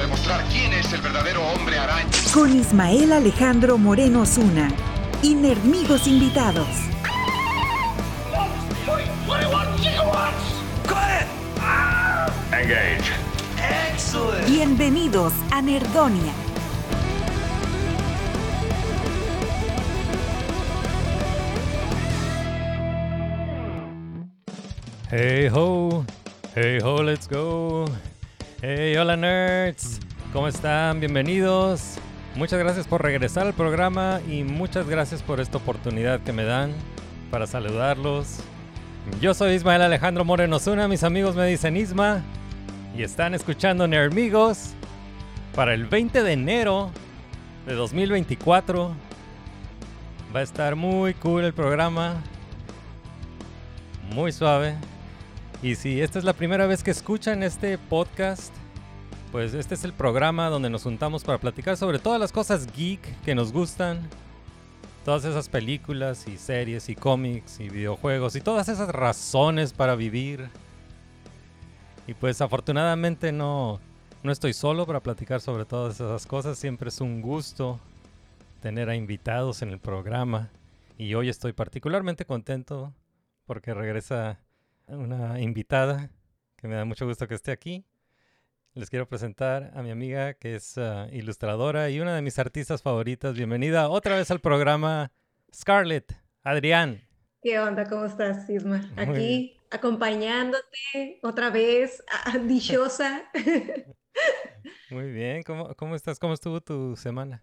demostrar quién es el verdadero hombre araña. Con Ismael Alejandro Moreno Zuna. Y Nerdmigos invitados. Engage. Bienvenidos a Nerdonia. Hey ho, hey ho, let's go. Hey, hola nerds, ¿cómo están? Bienvenidos. Muchas gracias por regresar al programa y muchas gracias por esta oportunidad que me dan para saludarlos. Yo soy Ismael Alejandro Moreno Zuna, mis amigos me dicen Isma y están escuchando Nerdmigos para el 20 de enero de 2024. Va a estar muy cool el programa, muy suave. Y si esta es la primera vez que escuchan este podcast, pues este es el programa donde nos juntamos para platicar sobre todas las cosas geek que nos gustan. Todas esas películas y series y cómics y videojuegos y todas esas razones para vivir. Y pues afortunadamente no, no estoy solo para platicar sobre todas esas cosas. Siempre es un gusto tener a invitados en el programa. Y hoy estoy particularmente contento porque regresa una invitada que me da mucho gusto que esté aquí. Les quiero presentar a mi amiga que es ah, ilustradora y una de mis artistas favoritas. Bienvenida otra vez al programa Scarlett, Adrián. ¿Qué onda? ¿Cómo estás, Isma? Aquí acompañándote otra vez, dichosa. Muy bien, ¿cómo, cómo estás? ¿Cómo estuvo tu semana?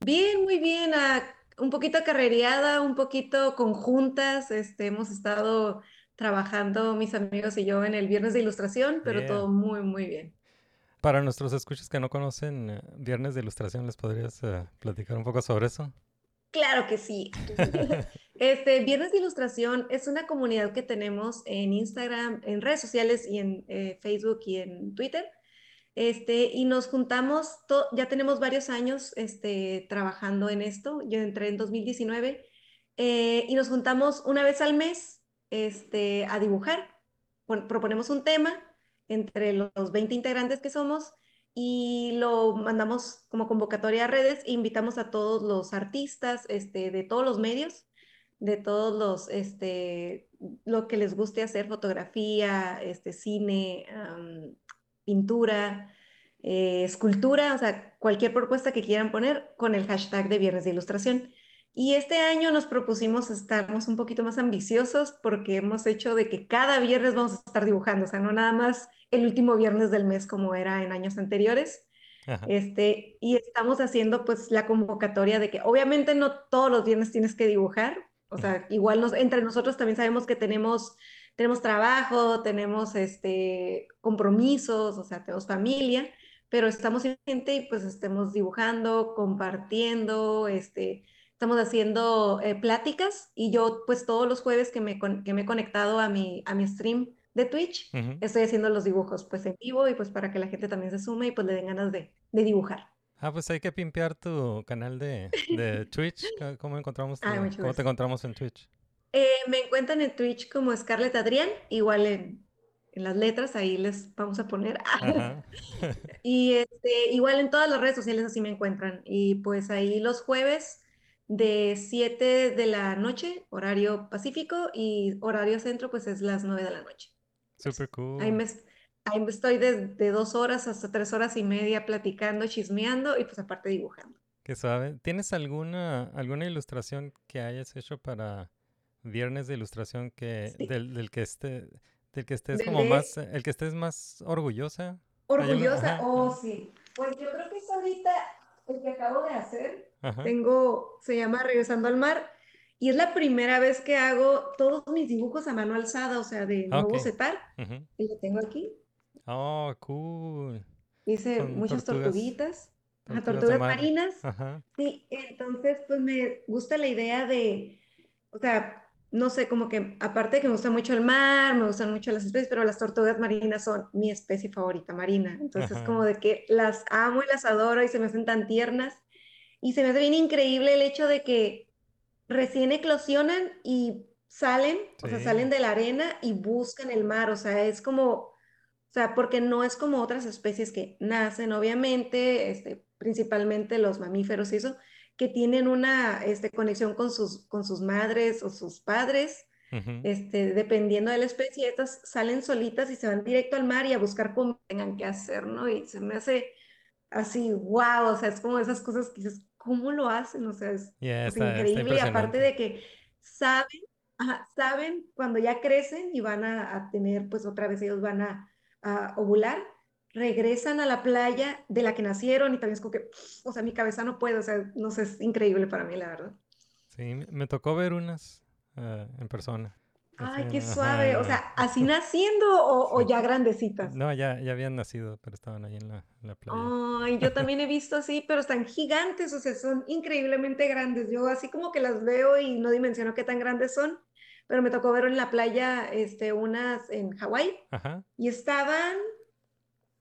Bien, muy bien. ah, un poquito carrereada, un poquito conjuntas. Este, hemos estado trabajando mis amigos y yo en el viernes de ilustración, pero Yeah. todo muy, muy bien. Para nuestros escuchas que no conocen eh, Viernes de Ilustración, ¿les podrías eh, platicar un poco sobre eso? Claro que sí. Este, Viernes de Ilustración es una comunidad que tenemos en Instagram, en redes sociales y en eh, Facebook y en Twitter. Este, y nos juntamos, to- ya tenemos varios años este, trabajando en esto. Yo entré en 2019 eh, y nos juntamos una vez al mes este, a dibujar. Pon- proponemos un tema entre los 20 integrantes que somos y lo mandamos como convocatoria a redes e invitamos a todos los artistas este, de todos los medios, de todos los, este, lo que les guste hacer, fotografía, este, cine, pintura, eh, escultura, o sea, cualquier propuesta que quieran poner con el hashtag de Viernes de Ilustración. Y este año nos propusimos estarnos un poquito más ambiciosos porque hemos hecho de que cada viernes vamos a estar dibujando, o sea, no nada más el último viernes del mes como era en años anteriores. Ajá. Este, y estamos haciendo pues la convocatoria de que obviamente no todos los viernes tienes que dibujar, o sea, igual nos, entre nosotros también sabemos que tenemos, tenemos trabajo, tenemos este, compromisos, o sea, tenemos familia, pero estamos en gente y pues estemos dibujando, compartiendo, este, estamos haciendo eh, pláticas y yo pues todos los jueves que me, que me he conectado a mi, a mi stream de Twitch, estoy haciendo los dibujos pues en vivo y pues para que la gente también se sume y pues le den ganas de, de dibujar. Ah, pues hay que pimpear tu canal de, de Twitch. ¿Cómo- ¿Cómo encontramos tu- mucho cómo te encontramos en Twitch? Eh, me encuentran en Twitch como Scarlett Adrián, igual en, en las letras, ahí les vamos a poner. Y este, igual en todas las redes sociales así me encuentran. Y pues ahí los jueves de 7 de la noche, horario pacífico, y horario centro, pues es las 9 de la noche. Super cool. Ahí me, ahí me estoy desde dos horas hasta tres horas y media platicando, chismeando y pues aparte dibujando. Qué suave. ¿Tienes alguna, alguna ilustración que hayas hecho para Viernes de Ilustración que Sí. del, del que esté, del que estés Del como de- más, el que estés más orgullosa? Orgullosa, oh sí. Pues yo creo que es ahorita el que acabo de hacer. Ajá. Tengo, se llama Regresando al Mar y es la primera vez que hago todos mis dibujos a mano alzada, o sea, de Ah, nuevo ok. setar. Ujú. Y lo tengo aquí. Oh, cool. Hice Son muchas tortugas- tortuguitas, tortugas tortugas mar. marinas. Ajá. Sí, entonces pues me gusta la idea de, o sea, no sé, como que aparte de que me gusta mucho el mar, me gustan mucho las especies, pero las tortugas marinas son mi especie favorita marina. Entonces Ajá. como de que las amo y las adoro y se me hacen tan tiernas. Y se me hace bien increíble el hecho de que recién eclosionan y salen, o sea, Sí. salen de la arena y buscan el mar. O sea, es como, o sea, porque no es como otras especies que nacen, obviamente, este, principalmente los mamíferos y eso, que tienen una este, conexión con sus, con sus madres o sus padres, Ujú. este, dependiendo de la especie, estas salen solitas y se van directo al mar y a buscar cómo tengan que hacer, ¿no? Y se me hace así, wow, o sea, es como esas cosas que dices, ¿cómo lo hacen? O sea, es Yeah, pues, está, está increíble y aparte de que saben, ajá, saben cuando ya crecen y van a, a tener, pues otra vez ellos van a, a ovular, regresan a la playa de la que nacieron y también es como que, o sea, mi cabeza no puede, o sea, no sé, es increíble para mí, la verdad. Sí, me- tocó ver unas ah, en persona. Ay, Así qué en- ajá, suave, o sea, así naciendo o, o Sí. ya grandecitas. No, ya, ya habían nacido, pero estaban ahí en la, en la playa. Ay, yo también he visto así, pero están gigantes, o sea, son increíblemente grandes. Yo así como que las veo y no dimensiono qué tan grandes son, pero me tocó ver en la playa, este, unas en Hawái y estaban,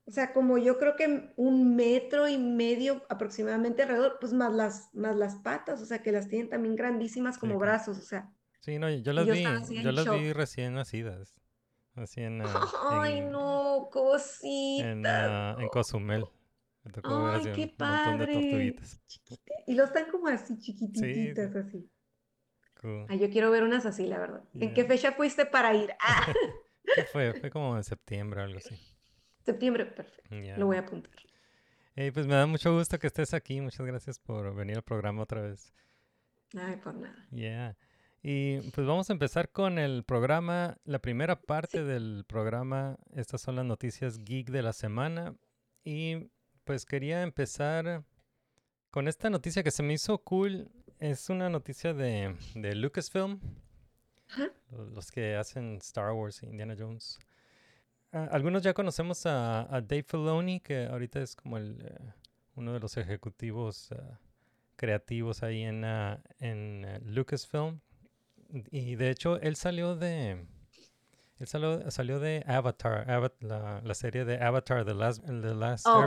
o sea, como yo creo que un metro y medio aproximadamente alrededor, pues más las, más las patas, o sea, que las tienen también grandísimas como brazos, o sea. Sí, no, yo las yo vi, yo las vi recién nacidas. Así en, ah, Ay, en, no, en, cositas. ah, en Cozumel. Me tocó ver Ay, así qué un montón de padre. tortuguitas. Y los están como así chiquititas, así. Cool. Ay, yo quiero ver unas así, la verdad. ¿En qué fecha fuiste para ir? Ah, ¿Qué fue? Fue como en septiembre o algo así. Septiembre, perfecto. Ya. Lo voy a apuntar. Hey, pues me da mucho gusto que estés aquí. Muchas gracias por venir al programa otra vez. Ay, por nada. Yeah. Y pues vamos a empezar con el programa, la primera parte del programa. Estas son las noticias geek de la semana. Y pues quería empezar con esta noticia que se me hizo cool. Es una noticia de, de Lucasfilm, lo- los que hacen Star Wars e Indiana Jones. Ah, algunos ya conocemos a, a Dave Filoni, que ahorita es como el, eh, uno de los ejecutivos ah, creativos ahí en, ah, en Lucasfilm. Y de hecho, él salió de. Él salió, salió de Avatar, Ava- la, la serie de Avatar, The Last, The Last Oh.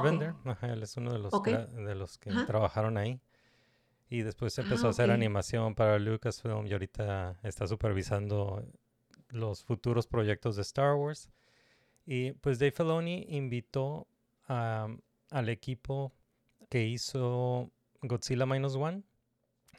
Ajá, él es uno de los, de los que trabajaron ahí. Y después Ah, empezó a hacer animación para Lucasfilm y ahorita está supervisando los futuros proyectos de Star Wars. Y pues Dave Filoni invitó a- al equipo que hizo Godzilla Minus One.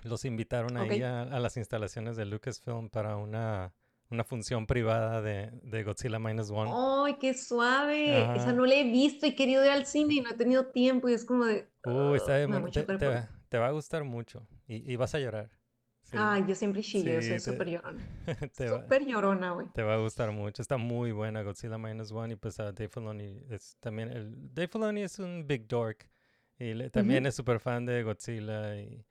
Los invitaron ahí Ok. a, a las instalaciones de Lucasfilm para una, una función privada de, de Godzilla Minus One. Ay, qué suave. Ajá. Esa no la he visto y he querido ir al cine y no he tenido tiempo y es como de... Uy, está "Ah, de te, te cuerpo". va, te va a gustar mucho y, y vas a llorar. Sí, Ay, yo siempre chillo, Sí, soy súper llorona. Súper llorona, güey. te va a gustar mucho. Está muy buena Godzilla Minus One y pues a Dave Filoni es también... El, Dave Filoni es un big dork y le- también es súper fan de Godzilla y,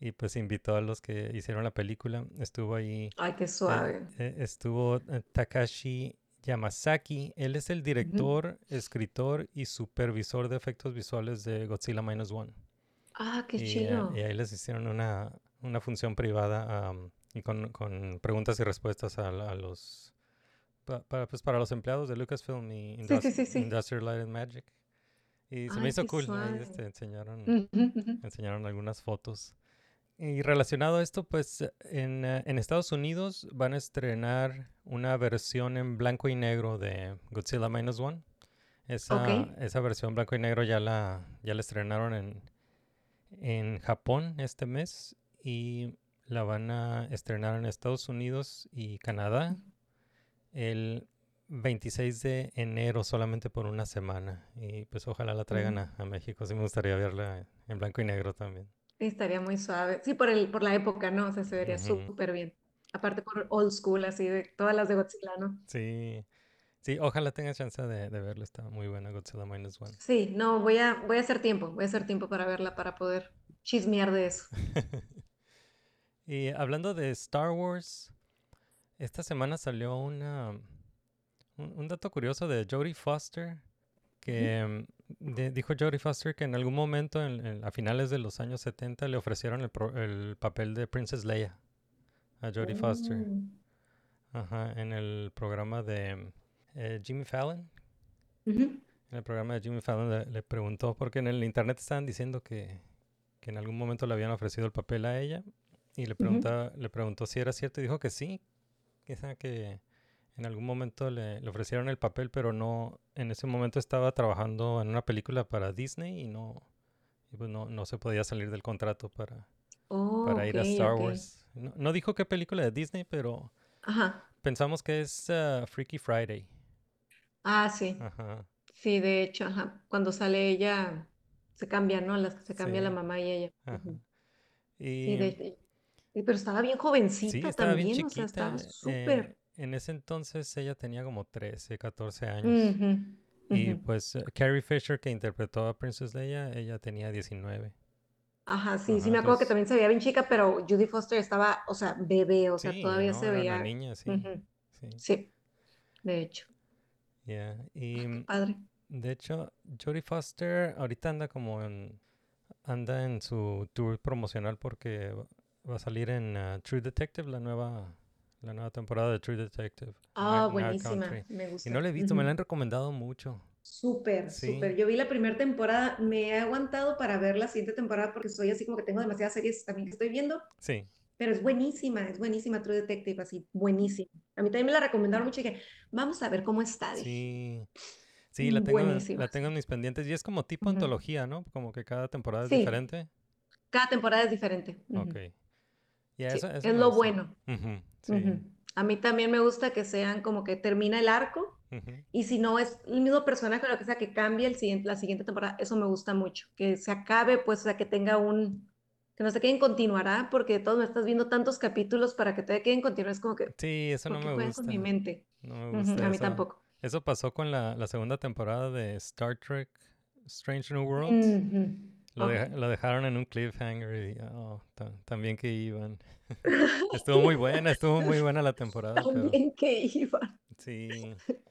y pues invitó a los que hicieron la película. Estuvo ahí... Ay, qué Eh, suave. eh, estuvo eh, Takashi Yamasaki. Él es el director, escritor y supervisor de efectos visuales de Godzilla Minus One. Ah, qué y, eh, chido. y ahí les hicieron una, una función privada am, y con, con preguntas y respuestas a, a los pa- para, pues, para los empleados de Lucasfilm y Sí, Indus- sí, sí, sí. Industrial Light and Magic. Y se me hizo cool. Ahí este, enseñaron, enseñaron algunas fotos. Y relacionado a esto, pues en, en Estados Unidos van a estrenar una versión en blanco y negro de Godzilla Minus One. Esa, Ok. esa versión blanco y negro ya la, ya la estrenaron en, en Japón este mes y la van a estrenar en Estados Unidos y Canadá el 26 de enero solamente por una semana. Y pues ojalá la traigan a, a México. Sí me gustaría verla en blanco y negro también. Estaría muy suave. Sí, por el, por la época, ¿no? O sea, se vería Ujú. súper bien. Aparte por old school, así de todas las de Godzilla, ¿no? Sí, sí, ojalá tenga chance de, de verla. Está muy buena Godzilla Minus One. Sí, no, voy a, voy a hacer tiempo, voy a hacer tiempo para verla, para poder chismear de eso. Y hablando de Star Wars, esta semana salió una, un, un dato curioso de Jodie Foster, que, de- dijo Jodie Foster que en algún momento, en- en- a finales de los años 70, le ofrecieron el, pro- el papel de Princess Leia a Jodie Foster. Mm. Ajá, en el programa de eh, Jimmy Fallon. En el programa de Jimmy Fallon le, le preguntó, porque en el internet estaban diciendo que, que en algún momento le habían ofrecido el papel a ella. Y le, pregunta, le preguntó si era cierto y dijo que sí. Esa- que en algún momento le, le ofrecieron el papel, pero no, en ese momento estaba trabajando en una película para Disney y no, y pues no, no se podía salir del contrato para, Oh, para ir a Star. Wars. No, no dijo qué película de Disney, pero Ajá. pensamos que es ah, Freaky Friday. Ah, sí. Ajá. Sí, de hecho, ajá. Cuando sale ella, se cambia, ¿no? Las, se cambia la mamá y ella. Ajá. Ujú. Y, Sí, de- y- pero estaba bien jovencita Sí, estaba bien también, o sea, estaba eh, súper. en ese entonces ella tenía como 13, 14 años. Y pues eh, Carrie Fisher, que interpretó a Princess Leia, ella tenía 19. Ajá, sí, sí me acuerdo que también se veía bien chica, pero Judy Foster estaba, o sea, bebé, o sea, Sí, todavía ¿no? se Era una veía. niña, sí. Sí, Sí, de hecho, yeah. Y mm, padre. de hecho, Jodie Foster ahorita anda como en, anda en su tour promocional porque va- a salir en ah, True Detective, la nueva, la nueva temporada de True Detective. Ah, Night- buenísima, me Y gusta. no la he visto, me la han recomendado mucho. Súper, Sí. súper. Yo vi la primera temporada, me he aguantado para ver la siguiente temporada porque estoy así como que tengo demasiadas series también que estoy viendo, Sí, pero es buenísima, es buenísima True Detective, así, buenísima. A mí también me la recomendaron mucho y dije, vamos a ver cómo está. Sí, sí, la tengo, Buenísima. la tengo en mis pendientes y es como tipo antología, ¿no? Como que cada temporada es Sí. diferente. Cada temporada es diferente. Ujú. Ok. Sí, eso, eso es lo bueno. Ujú, sí. Ujú. A mí también me gusta que sean como que termina el arco ujú. y si no es el mismo personaje o lo que sea que cambie el siguiente, la siguiente temporada, eso me gusta mucho. Que se acabe, pues, o sea, que tenga un, que no se queden continuará, porque de todos me estás viendo tantos capítulos para que te queden continuar, es como que, Sí, eso no me gusta. con mi mente. No me gusta A mí eso. tampoco. Eso pasó con la, la segunda temporada de Star Trek Strange New Worlds. Lo, Ok. deja- lo dejaron en un cliffhanger y oh, bien que iban. estuvo muy buena, estuvo muy buena la temporada, pero También que iban. sí,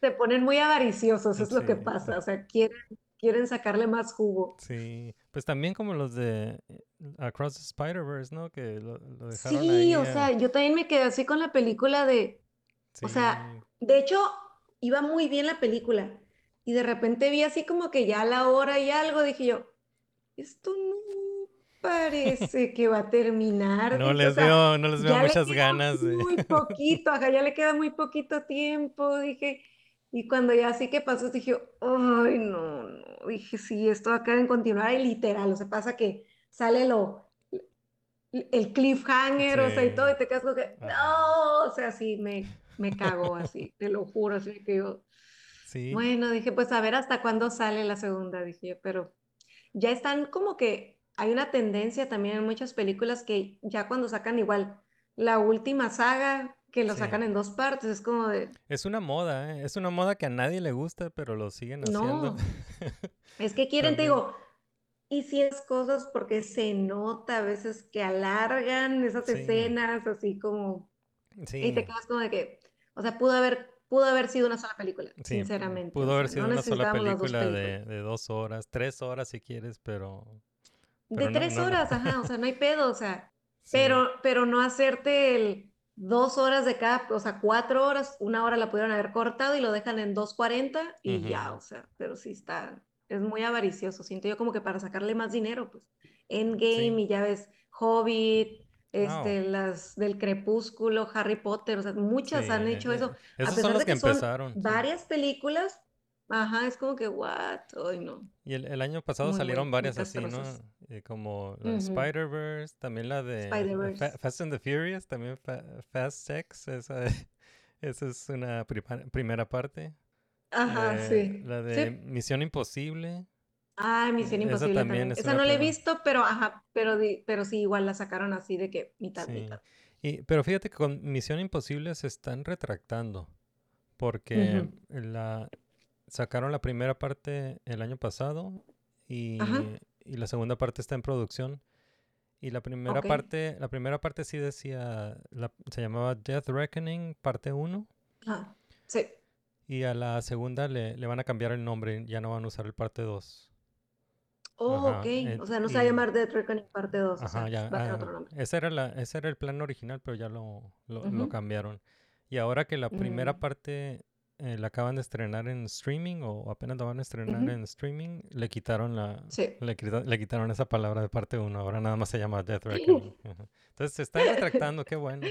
Se ponen muy avariciosos, es lo que Sí. pasa. O sea, quieren, quieren sacarle más jugo. sí. Pues también como los de eh, Across the Spider-Verse, ¿no? Que lo, lo dejaron Sí, ahí. o a- sea, yo también me quedé así con la película de, o sea, de hecho, iba muy bien la película y de repente vi así como que ya a la hora y algo, dije yo, esto no parece que va a terminar. No o les sea, veo, no les veo le muchas ganas de. Muy poquito, ajá, ya le queda muy poquito tiempo, dije. Y cuando ya así que pasó, dije, ay, no, no, dije, sí, esto va a quedar en continuar y literal, o sea, pasa que sale lo, el cliffhanger, o sea, y todo, y te quedas como que, no, o sea, sí, me, me cago así, te lo juro, así que yo, Sí, bueno, dije, pues a ver hasta cuándo sale la segunda, dije pero ya están como que hay una tendencia también en muchas películas que ya cuando sacan igual la última saga, que lo Sí. sacan en dos partes, es como de, es una moda, ¿eh? Es una moda que a nadie le gusta, pero lo siguen haciendo. no, es que quieren, te digo, y si es cosas porque se nota a veces que alargan esas Sí. escenas, así como, y Sí, te quedas como de que, o sea, pudo haber, pudo haber sido una sola película, sí, sinceramente, pudo o haber sea, sido no una sola dos película películas. de, de dos horas, tres horas si quieres, pero, De pero no, tres no, horas, ajá, o sea, no hay pedo, o sea, Sí, pero, pero no hacerte el dos horas de cada, o sea, cuatro horas, una hora la pudieron haber cortado y lo dejan en 2.40 y ya, Ujú. o sea, pero sí está, es muy avaricioso, siento yo como que para sacarle más dinero, pues, Endgame Sí. y ya ves, Hobbit, Este, las del Crepúsculo, Harry Potter, o sea, muchas sí, han hecho eso, eh, a Esos pesar son los de que que son empezaron. sí. varias películas, ajá, es como que, what, ay no, Y el, el año pasado muy, salieron muy, varias así, ¿no? Eh, como la Ujú. Spider-Verse, también la de eh, Fa-. Fast and the Furious, también Fa- Fast Sex, esa, esa es una primera parte. Ajá, Eh, sí, La sí. de Misión Imposible. Ah, Misión Esa Imposible también también. es Esa no la he visto, pero ajá, pero, pero sí, igual la sacaron así de que mitad, Sí. mitad. Y, pero fíjate que con Misión Imposible se están retractando. Porque la sacaron la primera parte el año pasado y, y la segunda parte está en producción. Y la primera parte, la primera parte sí decía, la- se llamaba Death Reckoning, parte 1. Ah, sí. Y a la segunda le, le van a cambiar el nombre, ya no van a usar el parte 2. Oh, Ajá, ok. eh, O sea, no se va a llamar Death Reckoning parte 2. o Ajá, sea, ya. va a tener ah, otro nombre. ese, era la, ese era el plan original, pero ya lo, lo, cambiaron. Y ahora que la primera Mm. parte eh, la acaban de estrenar en streaming o apenas la van a estrenar Ujú. en streaming, le quitaron la Sí. le, quita- le quitaron esa palabra de parte 1. Ahora nada más se llama Death Reckoning. Entonces se están retractando, qué bueno.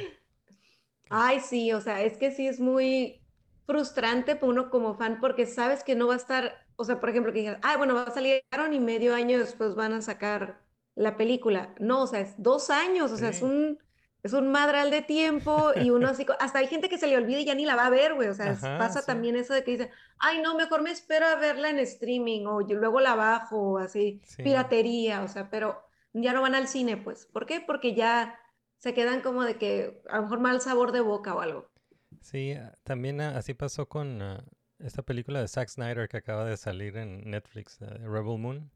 Ay, sí, o sea, es que sí es muy frustrante para uno como fan porque sabes que no va a estar, o sea, por ejemplo, que digan, ah, bueno, va a salir y medio año después van a sacar la película. No, o sea, es dos años, o sea, es un, es un madral de tiempo y uno así, hasta hay gente que se le olvida y ya ni la va a ver, güey, o sea, Ajá, pasa sí. también eso de que dicen, ay, no, mejor me espero a verla en streaming o yo luego la bajo o así, Sí. piratería, o sea, pero ya no van al cine, pues. ¿Por qué? Porque ya se quedan como de que a lo mejor mal sabor de boca o algo. Sí, también ah, así pasó con ah, esta película de Zack Snyder que acaba de salir en Netflix, Rebel Moon.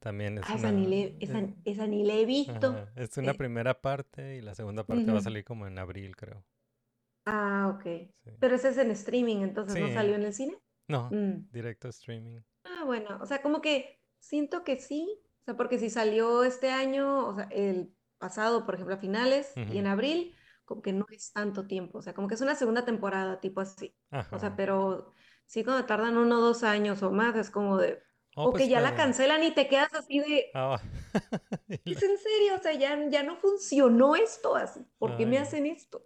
También es Ah, esa ni le, esa, eh, esa ni la he visto. ajá, es una Eh, primera parte y la segunda parte va a salir como en abril, creo. Ah, ok. Sí. Pero ese es en streaming, entonces no salió en el cine. No, Mm. directo streaming. Ah, bueno, o sea, como que siento que sí, o sea, porque si salió este año, o sea, el pasado, por ejemplo, a finales y en abril, como que no es tanto tiempo, o sea, como que es una segunda temporada, tipo así. O sea, Ajá. pero sí cuando tardan uno o dos años o más, es como de, Oh, o pues que ya la la- cancelan y te quedas así de, Ah, ¿es en serio? O sea, ya, ya no funcionó esto así, ¿por qué me Ay, hacen esto?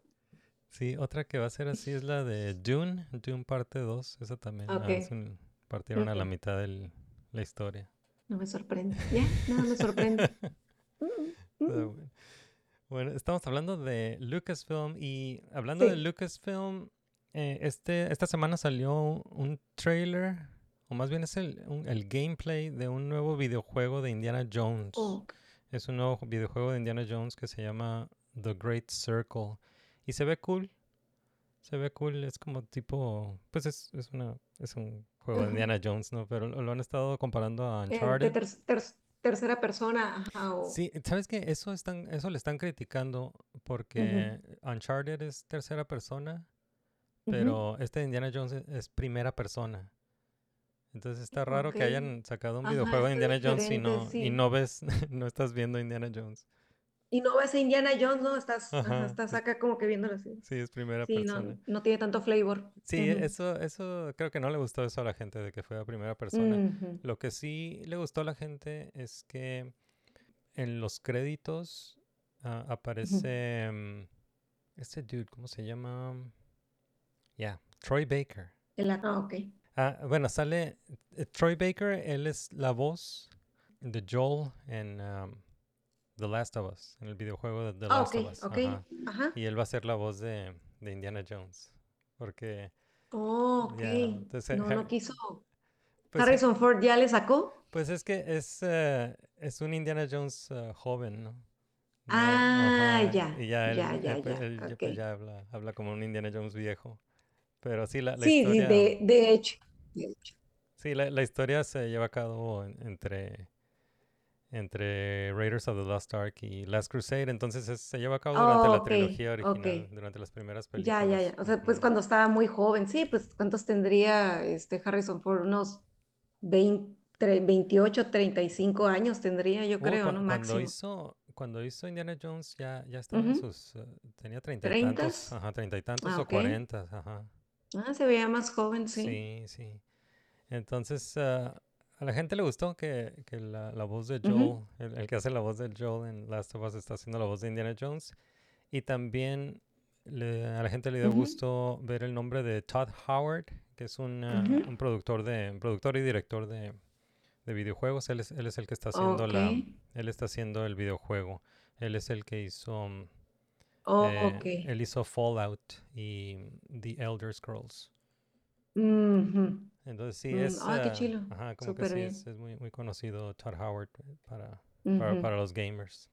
Sí, otra que va a ser así es la de Dune, Dune parte 2. Esa también la Ok. hacen- partieron a la mitad de la historia. No me sorprende, ya, nada me sorprende. Mm, Pero mm. bueno. Bueno, estamos hablando de Lucasfilm y hablando de. Lucasfilm, eh, este, esta semana salió un trailer, o más bien es el, un- el gameplay de un nuevo videojuego de Indiana Jones. Oh, Es un nuevo videojuego de Indiana Jones que se llama The Great Circle. Y se ve cool. Se ve cool. Es como tipo. Pues es, es una. Es un juego de. Indiana Jones, ¿no? Pero lo, lo han estado comparando a eh, Uncharted. ter- ter- tercera persona, Sí, ¿sabes qué? Eso están, eso le están criticando porque Uncharted es tercera persona, Pero este de Indiana Jones es, es primera persona. Entonces está raro que hayan sacado un Ajá, videojuego de Indiana Jones y no, y no ves, no estás viendo Indiana Jones. Y no ves a Indiana Jones, ¿no? Estás, ajá, estás es- acá como que viéndolo así. Sí, es primera Sí, no, persona. no tiene tanto flavor. Sí, eso, eso creo que no le gustó eso a la gente de que fuera primera persona. Lo que sí le gustó a la gente es que en los créditos ah, aparece mm, este dude, ¿cómo se llama? Ya, Troy Baker. El- ah, ok. Ah, bueno, sale eh, Troy Baker, él es la voz de Joel en um, The Last of Us, en el videojuego de The Ah, Last of Us. ok. ajá. Ajá. Y él va a ser la voz de, de Indiana Jones. Porque, Oh, ok. entonces, No, no quiso. pues, eh, Harrison Ford ya le sacó. Pues es que es, eh, es un Indiana Jones eh, joven, ¿no? Ah, ya, Y ya él, ya, pues, ya, él pues, ya habla, habla como un Indiana Jones viejo. Pero sí, la, la Sí, sí, de, de hecho. de hecho. Sí, la, la historia se lleva a cabo en- entre, entre Raiders of the Lost Ark y Last Crusade, entonces es- se lleva a cabo durante Oh, la trilogía original, durante las primeras Ya, películas. ya, ya. O sea, pues cuando estaba muy joven, sí, pues ¿cuántos tendría este Harrison Ford? Unos 20, tre- 28, 35 años tendría, yo Oh, creo, ¿no? cuando Máximo. hizo, cuando hizo Indiana Jones ya, ya estaba en sus, eh, tenía treinta y tantos, ajá, treinta y tantos Ah, o ok. cuarentas, ajá. Ah, se veía más joven, sí. Sí, sí. Entonces, ah, a la gente le gustó que, que la, la voz de Joel, Ujú. el, el que hace la voz de Joel en Last of Us está haciendo la voz de Indiana Jones. Y también le- a la gente le dio Ujú. gusto ver el nombre de Todd Howard, que es un, ah, Ujú. un productor de un productor y director de, de videojuegos. Él es, él es el que está haciendo la, Ok. él está haciendo el videojuego. Él es el que hizo mm, Oh, eh, él hizo Fallout y The Elder Scrolls. Entonces sí Mm, es, ah, qué ah, chilo, ajá, como que súper sí bien. es, es muy, muy conocido Todd Howard eh, para, para, los gamers.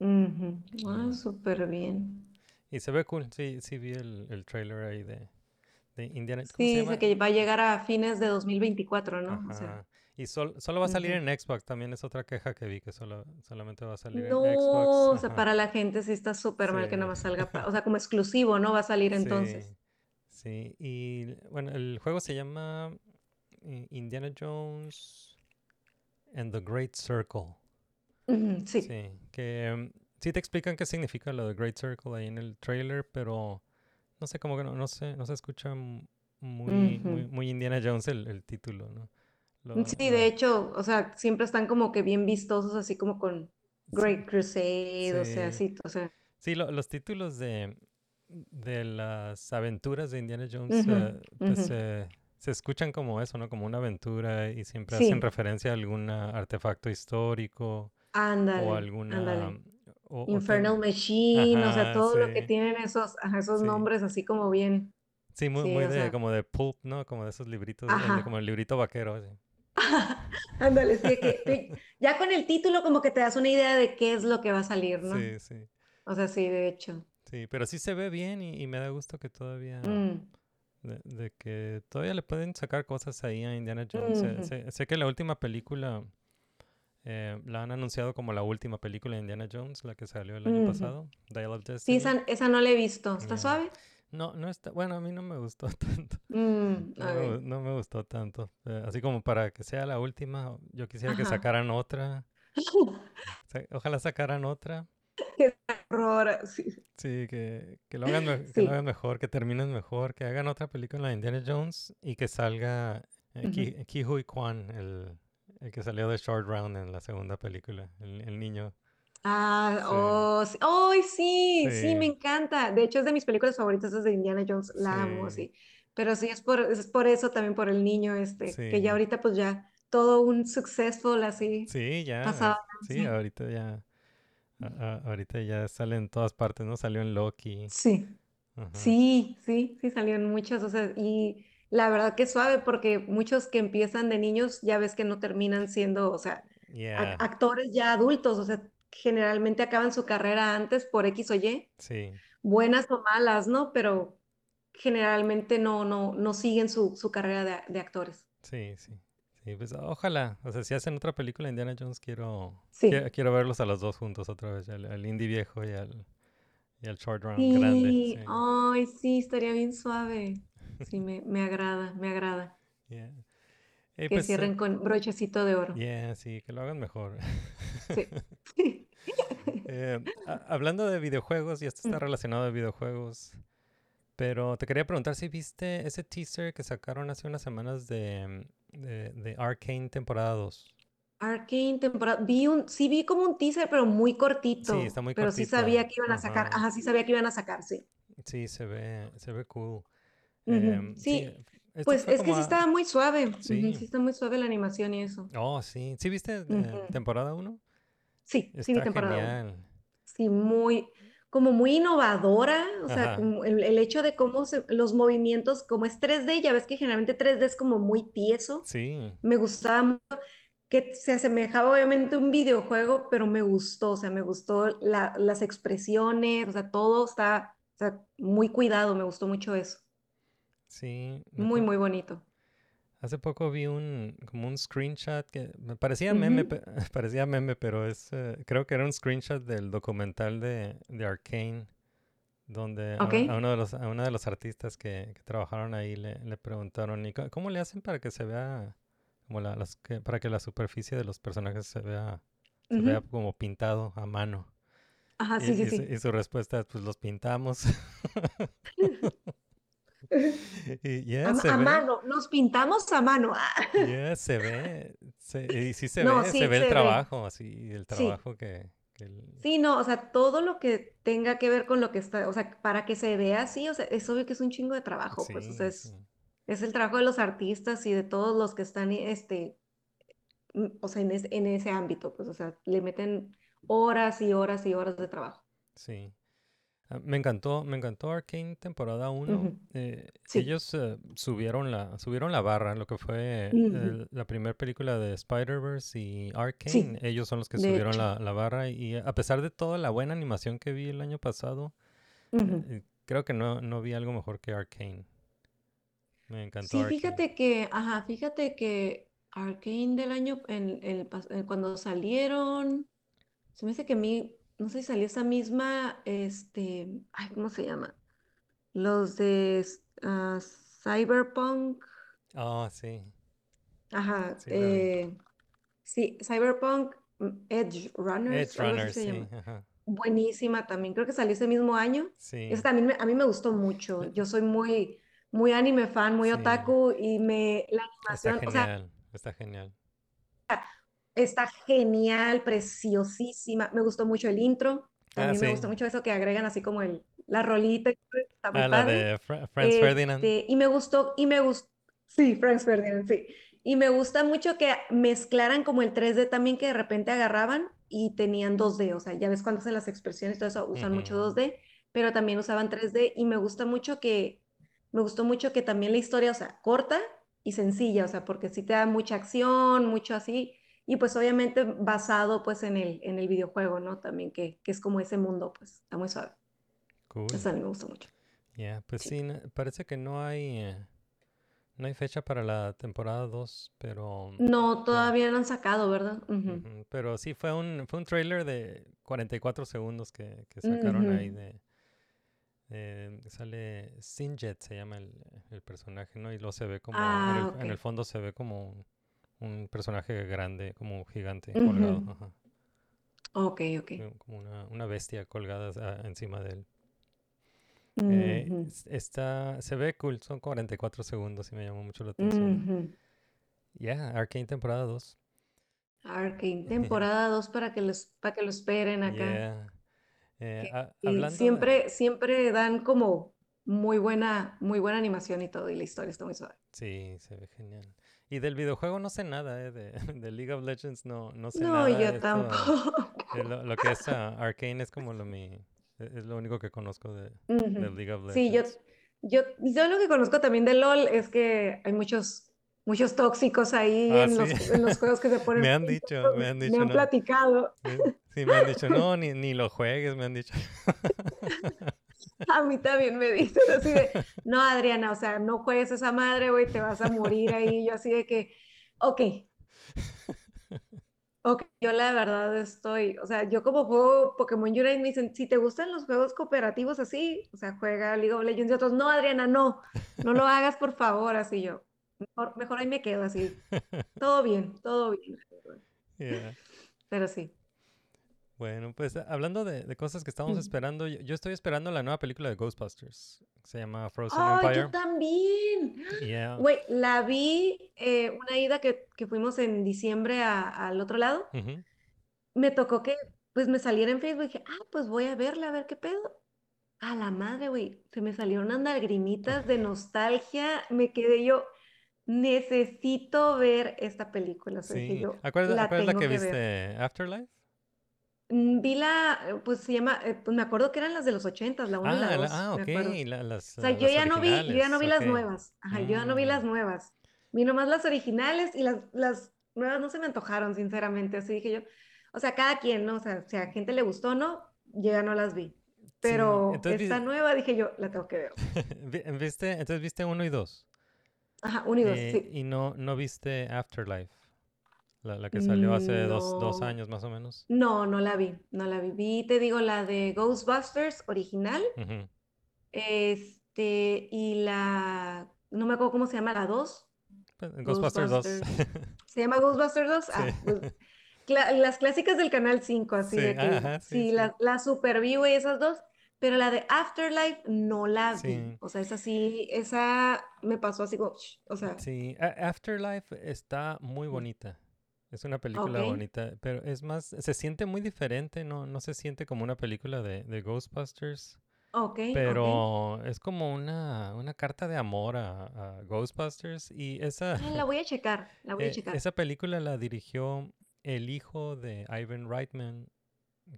ujú. Ah, Mm. súper bien. Y se ve cool, sí, sí vi el, el trailer ahí de, de Indiana. ¿Cómo Sí, se llama? que va a llegar a fines de 2024, ¿no? O sea. Y sol- solo va a salir en Xbox, también es otra queja que vi, que solo, solamente va a salir en No, Xbox. o sea, para la gente sí está súper mal que Sí. nada más salga, o sea, como exclusivo, ¿no? Va a salir entonces. Sí, y bueno, el juego se llama eh, Indiana Jones and the Great Circle. Sí. Sí, que mm, sí te explican qué significa lo de Great Circle ahí en el trailer, pero no sé, como que no, no sé, no se escucha muy, muy Indiana Jones el, el título, ¿no? Lo- Mm, Sí, lo- de hecho, o sea, siempre están como que bien vistosos, así como con Great sí, Crusade, o sea, sí. sí, o sea, Sí, lo- los títulos de, de las aventuras de Indiana Jones, eh, pues eh, se escuchan como eso, ¿no? Como una aventura y siempre hacen referencia a algún artefacto histórico o ándale, alguna... O, o Infernal Machine, o sea, todo lo que tienen esos, esos sí. nombres así como bien, Sí, muy, muy de, sea, como de pulp, ¿no? Como de esos libritos, el, como el librito vaquero, así. Ándale, sí, que ya con el título como que te das una idea de qué es lo que va a salir, ¿no? Sí, sí, O sea, sí, de hecho. sí, pero sí se ve bien y, y me da gusto que todavía, Mm, de, de que todavía le pueden sacar cosas ahí a Indiana Jones. Sé, ujú, sé- sé que la última película eh, la han anunciado como la última película de Indiana Jones, la que salió el año pasado, Dial of Sí, Destiny. esa, esa no la he visto. ¿Está Yeah. suave? No, no está, bueno, a mí no me gustó tanto. Mm, No me, no gustó tanto. Eh, así como para que sea la última, yo quisiera que sacaran otra. Ojalá sacaran otra. Qué horror. Sí. Sí, que, que lo hagan, que lo hagan mejor, que terminen mejor, que hagan otra película de Indiana Jones y que salga eh. Ki, Ki Hui Kwan, el, el que salió de Short Round en la segunda película, el, el niño. Ah, Sí, oh, sí. ¡Ay, sí! Sí, me encanta. De hecho, es de mis películas favoritas, es de Indiana Jones. La amo, sí. Pero sí, es por, es por eso también, por el niño este, que ya ahorita pues ya todo un successful así, Sí, ya, pasado, sí, ahorita ya, a- ahorita ya sale en todas partes, ¿no? Salió en Loki. Sí, Ajá. sí, sí, sí, salieron muchas, o sea, y la verdad que suave, porque muchos que empiezan de niños ya ves que no terminan siendo, o sea, Yeah, actores ya adultos, o sea, generalmente acaban su carrera antes por X o Y, sí, buenas o malas, ¿no? Pero generalmente no, no, no siguen su, su carrera de, de actores. sí, sí. Sí, pues ojalá. O sea, si hacen otra película de Indiana Jones, quiero, Sí. quiero, quiero verlos a los dos juntos otra vez, al, al Indy viejo y al, y al Short Round grande. Sí, Sí, ay, sí, estaría bien suave. Sí, me, me agrada, me agrada. yeah. Hey, Que pues, cierren eh, con brochecito de oro. yeah, sí, que lo hagan mejor. Sí. Eh, a- hablando de videojuegos, y esto está Mm. relacionado a videojuegos, pero te quería preguntar si viste ese teaser que sacaron hace unas semanas de, de, de Arcane temporada 2. Arcane temporada, vi un, sí vi como un teaser, pero muy Sí, cortito, está muy pero sí cortito. sabía que iban a sacar, Ajá. ajá, sí sabía que iban a sacar, sí. Sí, se ve, se ve cool. Ujú, Em, Sí, sí, pues es que como sí a- estaba muy suave, Sí. sí está muy suave la animación y eso. Oh, sí. ¿Sí viste eh, Ujú. temporada 1? Sí, sí Está temporada uno. genial. Sí, muy, como muy innovadora, o sea, como el, el hecho de cómo se, los movimientos, como es 3D, ya ves que generalmente 3D es como muy tieso, Sí, me gustaba mucho que se asemejaba obviamente a un videojuego, pero me gustó, o sea, me gustó la- las expresiones, o sea, todo está, o sea, muy cuidado, me gustó mucho eso, sí. muy, muy bonito. Hace poco vi un, como un screenshot que me parecía meme, parecía meme, pero es, eh, creo que era un screenshot del documental de, de Arcane, donde a, uno de los, a uno de los artistas que, que trabajaron ahí le, le preguntaron, ¿y cómo le hacen para que se vea, como la, las, que, para que la superficie de los personajes se vea, se vea como pintado a mano? Ajá, Y, sí, y su, sí. y su respuesta, pues los pintamos. A, mano, nos pintamos a mano. ah. ya se ve, se- y sí se No, ve, sí, se ve el ve. trabajo, así, el Sí. trabajo que, que el- Sí, no, o sea, todo lo que tenga que ver con lo que está, o sea, para que se vea así, o sea, es obvio que es un chingo de trabajo, pues, o sea, es el trabajo de los artistas y de todos los que están, este, mm, o sea, en, es- en ese ámbito, pues, o sea, le meten horas y horas y horas de trabajo. sí. Ah, Me encantó, me encantó Arcane temporada 1. Ujú. Eh, Sí. ellos eh, subieron la, subieron la barra, lo que fue la primera película de Spider-Verse y Sí, Arcane. Ellos son los que de subieron la, la barra y a pesar de toda la buena animación que vi el año pasado, eh, creo que no, no vi algo mejor que Arcane. Me encantó Sí, Arcane. fíjate que, ajá, fíjate que Arcane del año, en, eh, cuando salieron, se me hace que a mí, no sé si salió esa misma, este, ay, ¿cómo se llama? Los de, ah, Cyberpunk. Oh, sí. Ajá. Sí, eh, sí, Cyberpunk mm, Edge Runners. Edge Runners, se sí. llama. ajá, Buenísima también. Creo que salió ese mismo año. Sí. Esa también me- a mí me gustó mucho. Yo soy muy, muy anime fan, muy Sí. otaku y me la Está animación, o sea, genial. Está genial. Está genial, preciosísima. Me gustó mucho el intro. Ah, También me sí. gusta mucho eso que agregan así como el, la rolita. Está muy Ah, la de Fra- Franz Ferdinand. Este, y me gustó, y me gustó, sí, Franz Ferdinand, sí. Y me gusta mucho que mezclaran como el 3D también, que de repente agarraban y tenían 2D, o sea, ya ves cuando hacen las expresiones y todo eso, usan mucho Ujú. 2D, pero también usaban 3D y me gusta mucho que, me gustó mucho que también la historia, o sea, corta y sencilla, o sea, porque sí te da mucha acción, mucho así, y pues obviamente basado pues en el, en el videojuego, ¿no? También que, que es como ese mundo, pues, está muy suave. Cool. Eso a mí me gusta mucho. Yeah, pues Sí. parece que no hay eh, no hay fecha para la temporada 2, pero No, todavía no han sacado, ¿verdad? Pero sí fue un fue un trailer de 44 segundos que, que sacaron ahí de eh, sale Sinjet se llama el, el personaje, ¿no? Y luego se ve como en Ah, el, en el ok. fondo se ve como un, personaje grande, como un gigante colgado, ajá, Ok, ok. como una, una bestia colgada encima de él. Eh, está, se ve cool, son 44 segundos y me llamó mucho la atención. ujú. Yeah, Arcane temporada 2. Arcane, temporada 2 para que los, para que lo esperen acá. Yeah. Eh, y de- siempre, siempre dan como muy buena, muy buena animación y todo, y la historia está muy suave. Sí, se ve genial. Y del videojuego no sé nada, eh, de, de League of Legends no, no sé No, nada. yo esto, tampoco. eh, lo, lo que es ah, Arcane es como lo mi, e- es lo único que conozco de, Ujú. de League of Legends. Sí, yo, yo, yo lo que conozco también de LOL es que hay muchos, muchos tóxicos ahí Ah, en los, sí. en los juegos que se ponen. Me han dicho, me han Me dicho, han no. platicado. Eh, Sí, me han dicho, no, ni, ni lo juegues, me han dicho. A mí también me dicen así de, no, Adriana, o sea, no juegues esa madre, güey, te vas a morir ahí. Yo así de que, ok. Ok, yo la verdad estoy, o sea, yo como juego Pokémon Unite me dicen, si te gustan los juegos cooperativos así, o sea, juega League of Legends y otros, no, Adriana, no, no lo hagas por favor, así yo, mejor, mejor ahí me quedo así, todo bien, todo bien, Yeah. pero sí. Bueno, pues hablando de, de cosas que estamos Mm. esperando, yo, yo estoy esperando la nueva película de Ghostbusters. Se llama Frozen ¡Ay, Empire. yo también! Yeah. Güey, la vi eh, una ida que, que fuimos en diciembre a- al otro lado. Me tocó que pues me saliera en Facebook y dije, ah, pues voy a verla, a ver qué pedo. A la madre, güey, se me salieron unas lagrimitas de nostalgia. Me quedé yo, necesito ver esta película. O sea, Sí. ¿Acuerdas, la que que viste ver. Afterlife? Mm, Vi la, eh, pues se llama, eh, pues me acuerdo que eran las de los ochentas, la 1 y la Ah, la- 2, ah, me ok, la- las, O sea, ah, yo las ya no vi, yo ya no vi las originales, ok. nuevas. Ajá, yo ya no vi las Mm. nuevas. Vi nomás las originales y las, las nuevas no se me antojaron, sinceramente. Así dije yo. O sea, cada quien, ¿no? O sea, si a gente le gustó o no, yo ya no las vi. Pero entonces esta vi- nueva dije yo, la tengo que ver. Vi- ¿Viste? Entonces viste uno y dos. Ajá, uno y dos, Eh, sí. Y no, no viste Afterlife, la, la que salió hace dos, dos No. años más o menos. No, no la vi, no la vi. Vi, te digo, la de Ghostbusters original, Ujú. este, y la, no me acuerdo cómo se llama la dos. Pues, Ghostbusters 2. ¿Se llama Ghostbusters 2? Ah, Sí. pues, cla- las clásicas del Canal 5, así Sí, de que ajá, sí, sí, la, la super vi, güey, esas dos, pero la de Afterlife no la vi. O sea, esa sí, esa me pasó así como, o sea, Sí, Afterlife está muy bonita. Es una película bonita, pero es más, se siente muy diferente, no, no se siente como una película de, de Ghostbusters, ok, ok. pero es como una, una carta de amor a, a Ghostbusters y esa, Ah, la voy a checar, la voy a eh, checar. esa película la dirigió el hijo de Ivan Reitman,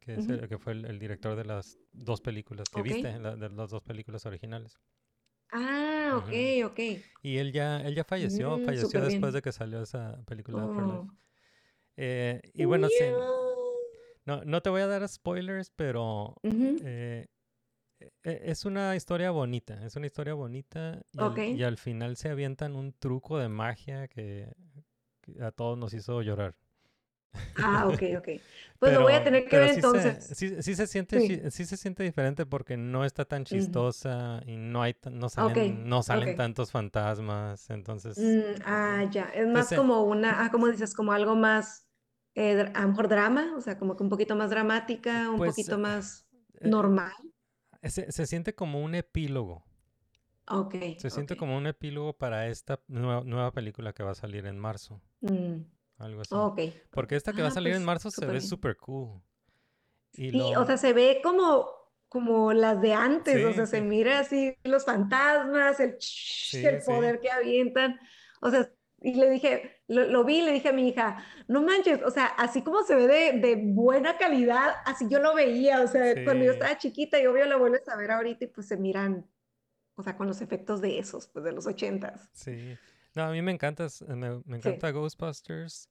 que, es el- que fue el, el director de las dos películas que viste, la- de las dos películas originales. Ah, ok, Ujú. ok. Y él ya, él ya falleció, Mm, falleció bien. después de que salió esa película. Oh. Eh, y bueno, sí, Miau. no, no te voy a dar spoilers, pero Ujú. eh, e- es una historia bonita, es una historia bonita y, al, Ok. y al final se avientan un truco de magia que a todos nos hizo llorar. Ah, ok, ok. Pues lo voy a Pero- tener que pero ver sí se- entonces. sí, sí se siente, Sí. se siente diferente porque no está tan chistosa y no hay, no Ok, salen, no salen tantos fantasmas, entonces, Mm, ah, ya. Es más Ese- como una, ah, como dices, como algo más, eh, a lo mejor drama, o sea, como que un poquito más dramática, un Pues, poquito más eh, normal. se, se siente como un epílogo. Ok, Se siente como un epílogo para esta nueva, nueva película que va a salir en marzo, Mm, algo así. ok. Porque esta que va a Ah, salir en pues, marzo se ve súper cool. Y Sí, lo- o sea, se ve como, como las de antes, o Sí, sea, se mira así los fantasmas, el, Sí, poder que avientan. O sea, y le dije, lo, lo vi le dije a mi hija, no manches, o sea, así como se ve de, de buena calidad, así yo lo veía, o sea, cuando yo estaba chiquita y obvio lo vuelves a ver ahorita y pues se miran, o sea, con los efectos de esos, pues de los ochentas. Sí. No, a mí me encanta, es- me, me Sí. encanta Ghostbusters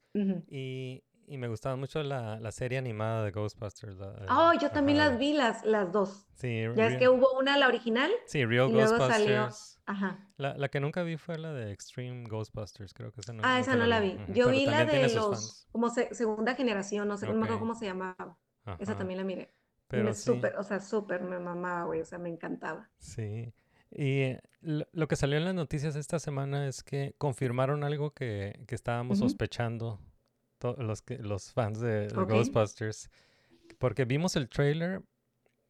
y, y me gustaba mucho la, la serie animada de Ghostbusters. la- eh, Oh, yo también ajá. las vi, las, las dos. Sí, Ya es que hubo una, la original, sí, Real y luego salió, Ghostbusters. ajá. La, la que nunca vi fue la de Extreme Ghostbusters, creo que esa no, Ah, esa no la vi. Yo pero vi la de los, fans. como se- segunda generación, no sé, no me acuerdo cómo se llamaba. Esa también la miré. Pero me sí, o sea, súper me mamaba, güey, o sea, me encantaba. sí. Y lo, que salió en las noticias esta semana es que confirmaron algo que, que estábamos sospechando los, que, los fans de. Ghostbusters. Porque vimos el trailer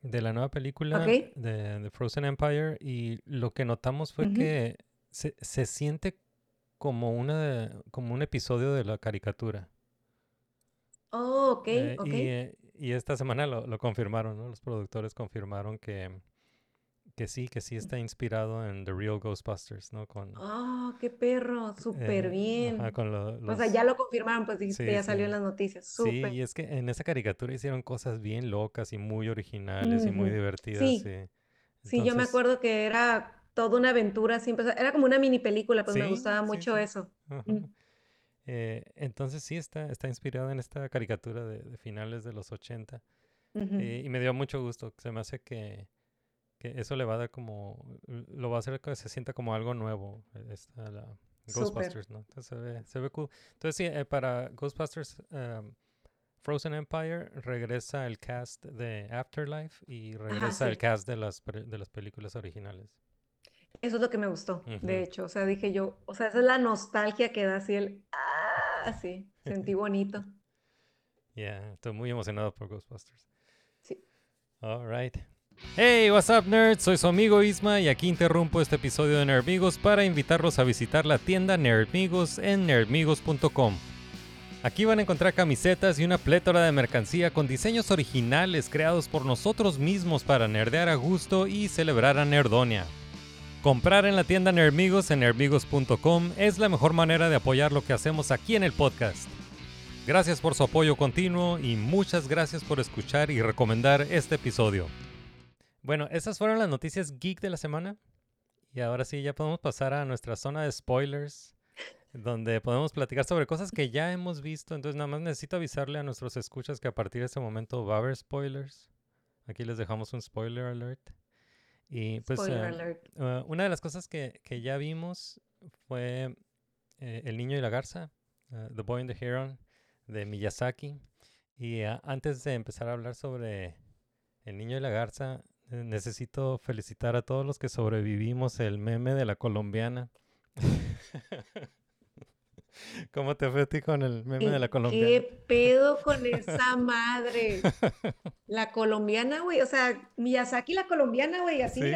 de la nueva película de, de Frozen Empire y lo que notamos fue que se, se siente como, una, como un episodio de la caricatura. Oh, ok, Eh, ok. y, eh, y esta semana lo, lo confirmaron, ¿no? Los productores confirmaron que, que sí, que sí está inspirado en The Real Ghostbusters, ¿no? Con, Oh, qué perro, súper eh, bien. ajá, con lo- O sea, los- ya lo confirmaron, pues dijiste, Sí, ya salió en sí. las noticias, Sí, y es que en esa caricatura hicieron cosas bien locas y muy originales y muy divertidas. Sí, y Sí, yo me acuerdo que era toda una aventura, siempre, era como una mini película, pues me Sí, gustaba sí, mucho sí. eso. Mm. Eh, entonces sí, está, está inspirado en esta caricatura de, de finales de los 80. Ujú. Eh, y me dio mucho gusto. Se me hace que, que eso le va a dar como. Lo va a hacer que se sienta como algo nuevo. eh, Esta, la Súper. Ghostbusters, ¿no? Entonces se ve, se ve cool. Entonces sí, eh, para Ghostbusters um, Frozen Empire regresa el cast de Afterlife y regresa el sí. cast de las, de las películas originales. Eso es lo que me gustó, de hecho. O sea, dije yo, o sea, esa es la nostalgia que da así el, ah, sí, sentí bonito. Yeah, estoy muy emocionado por Ghostbusters. Sí. All right. Hey, what's up, nerds? Soy su amigo Isma y aquí interrumpo este episodio de Nerdmigos para invitarlos a visitar la tienda Nerdmigos en nerdmigos.com. Aquí van a encontrar camisetas y una plétora de mercancía con diseños originales creados por nosotros mismos para nerdear a gusto y celebrar a Nerdonia. Comprar en la tienda Nerdmigos en nerdmigos.com es la mejor manera de apoyar lo que hacemos aquí en el podcast. Gracias por su apoyo continuo y muchas gracias por escuchar y recomendar este episodio. Bueno, esas fueron las noticias geek de la semana. Y ahora sí, ya podemos pasar a nuestra zona de spoilers, donde podemos platicar sobre cosas que ya hemos visto. Entonces, nada más necesito avisarle a nuestros escuchas que a partir de este momento va a haber spoilers. Aquí les dejamos un spoiler alert. Y pues, Spoiler eh, alert. Uh, una de las cosas que, que ya vimos fue eh, El niño y la garza, uh, The Boy and the Heron, de Miyazaki. Y antes de empezar a hablar sobre El niño y la garza, eh, necesito felicitar a todos los que sobrevivimos el meme de la colombiana. ¿Cómo te fue a ti con el meme de la ¿Qué- colombiana? ¿Qué pedo con esa madre? La colombiana, güey, o sea, Miyazaki la colombiana, güey, así, Sí.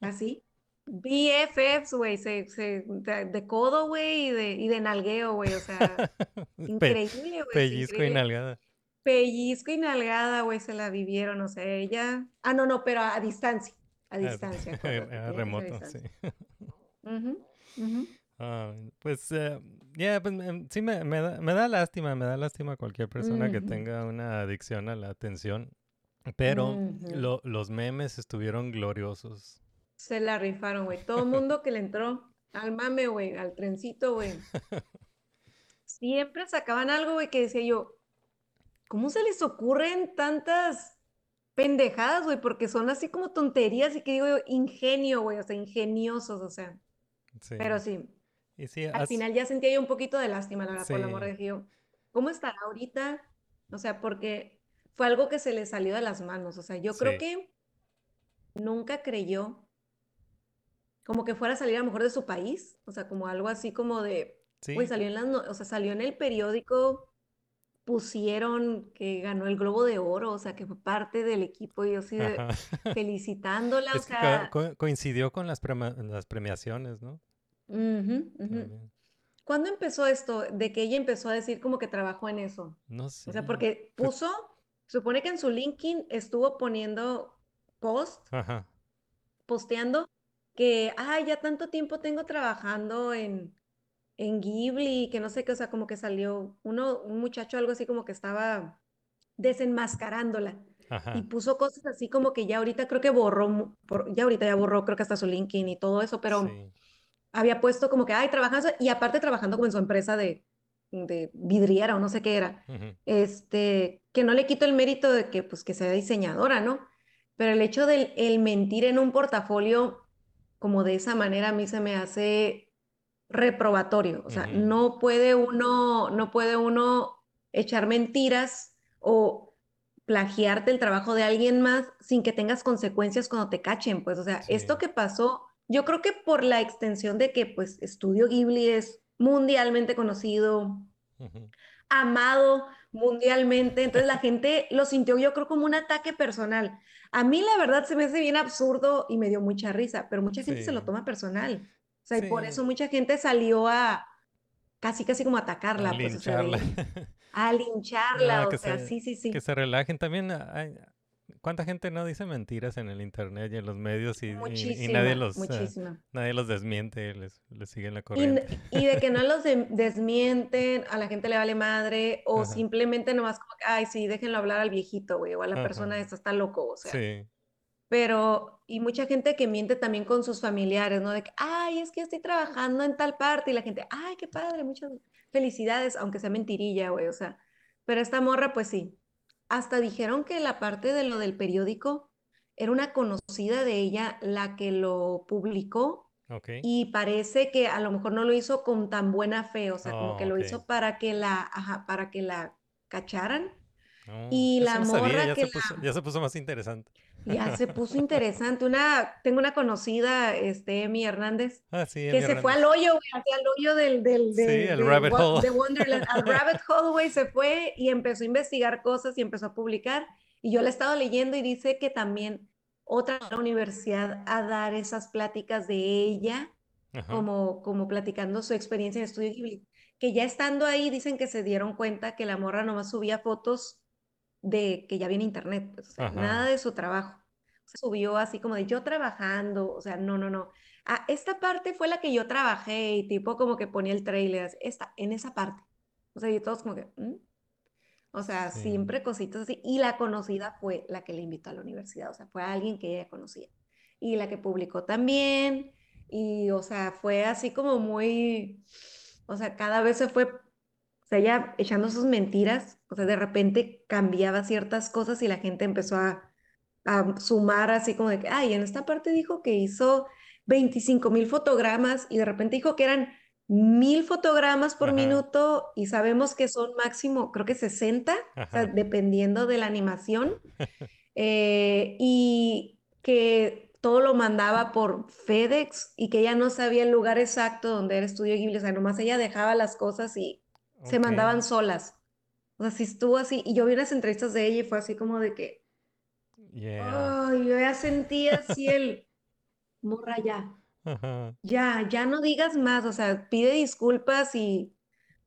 así. BFFs, güey, se, se- de, de codo, güey, y de, y de nalgueo, güey, o sea, increíble, güey, pellizco y nalgada. Pellizco y nalgada, güey, se la vivieron, o sea, ella. Ah, no, no, pero a distancia, a Ah, distancia. acuérdate, a remoto, distancia. sí. Ah, pues, eh, ya, pues em, sí me, me da, me da lástima, me da lástima cualquier persona que Ujú. tenga una adicción a la atención, pero lo- los memes estuvieron gloriosos. Se la rifaron, güey. Todo el mundo que le entró al mame, güey, al trencito, güey. Siempre sacaban algo, güey, que decía yo, ¿cómo se les ocurren tantas pendejadas, güey? Porque son así como tonterías y que digo yo, ingenio, güey, o sea, ingeniosos, o sea. Sí. Pero sí, Y sí, al final ya sentía yo un poquito de lástima, la verdad, por la Sí. morra, dije yo, ¿cómo estará ahorita? O sea, porque fue algo que se le salió de las manos. O sea, yo creo que nunca creyó como que fuera a salir a lo mejor de su país. O sea, como algo así como de, Sí. güey, salió en las, no- o sea, salió en el periódico, pusieron que ganó el Globo de Oro, o sea, que fue parte del equipo y yo Ajá. felicitándola, o sea, co- coincidió con las, las premiaciones, ¿no? ¿Cuándo empezó esto? De que ella empezó a decir como que trabajó en eso. No O sé. sea, porque puso, supone que en su LinkedIn estuvo poniendo post, Ajá. posteando que, ay, ya tanto tiempo tengo trabajando en, en Ghibli, que no sé qué, o sea, como que salió uno, un muchacho algo así como que estaba desenmascarándola y puso cosas así como que ya ahorita creo que borró, ya ahorita ya borró creo que hasta su LinkedIn y todo eso, pero Sí. había puesto como que, ay, trabajando, y aparte trabajando como en su empresa de, de vidriera o no sé qué era este, que no le quito el mérito de que, pues, que sea diseñadora, ¿no? Pero el hecho del el mentir en un portafolio como de esa manera a mí se me hace reprobatorio. O sea, no puede uno, no puede uno echar mentiras o plagiarte el trabajo de alguien más sin que tengas consecuencias cuando te cachen, pues, o sea, esto que pasó, yo creo que por la extensión de que, pues, Estudio Ghibli es mundialmente conocido, amado mundialmente, entonces la gente lo sintió yo creo como un ataque personal. A mí la verdad se me hace bien absurdo y me dio mucha risa, pero mucha gente se lo toma personal. O sea, y por eso mucha gente salió a casi casi como atacarla, A pues, o sea, de- lincharla. a lincharla, No, o sea, se- sí, sí, sí. Que se relajen. También, hay- ¿cuánta gente no dice mentiras en el internet y en los medios y, y- y nadie los, muchísima. nadie los desmiente, les, les siguen la corriente? y de que no los de- desmienten, a la gente le vale madre, o Ajá. simplemente nomás como ay, sí, déjenlo hablar al viejito, güey, o a la persona esta está loco, o sea. Sí, Pero, y mucha gente que miente también con sus familiares, ¿no? De que, ay, es que estoy trabajando en tal parte, y la gente, ay, qué padre, muchas felicidades, aunque sea mentirilla, güey, o sea. Pero esta morra, pues sí. Hasta dijeron que la parte de lo del periódico era una conocida de ella la que lo publicó ok. y parece que a lo mejor no lo hizo con tan buena fe, o sea, como que Oh, lo ok. hizo para que la, ajá, para que la cacharan. No, y la no sabía, morra ya que se puso, la- ya se puso más interesante. Ya se puso interesante. Una, tengo una conocida, este, Emi Hernández, Ah, sí, que se fue al hoyo, güey, hacia el hoyo del, del, Sí, del- el de rabbit hole. de Wonderland, al rabbit hole, güey, se fue y empezó a investigar cosas y empezó a publicar. Y yo la he estado leyendo y dice que también otra universidad a dar esas pláticas de ella, Ajá. como, como platicando su experiencia en Estudio. Que ya estando ahí dicen que se dieron cuenta que la morra nomás subía fotos de que ya viene internet, pues, o sea, Ajá. nada de su trabajo. O sea, subió así como de yo trabajando, o sea, no, no, no. Ah, esta parte fue la que yo trabajé y tipo como que ponía el trailer, así, esta, en esa parte. O sea, y todos como que, ¿mm? O sea, Sí. siempre cositas así. Y la conocida fue la que le invitó a la universidad, o sea, fue alguien que ella conocía. Y la que publicó también, y o sea, fue así como muy, o sea, cada vez se fue, o sea, ella echando sus mentiras, o sea, de repente cambiaba ciertas cosas y la gente empezó a, a sumar así como de que, ay, en esta parte dijo que hizo 25 mil fotogramas y de repente dijo que eran mil fotogramas por Ajá. minuto y sabemos que son máximo, creo que 60, o sea, Ajá. dependiendo de la animación, eh, y que todo lo mandaba por FedEx y que ella no sabía el lugar exacto donde era Estudio Ghibli, o sea, nomás ella dejaba las cosas y se mandaban solas. O sea, sí estuvo así, y yo vi unas entrevistas de ella y fue así como de que, Yeah. yo ya sentía así el, morra ya, Ajá. ya, ya no digas más, o sea, pide disculpas y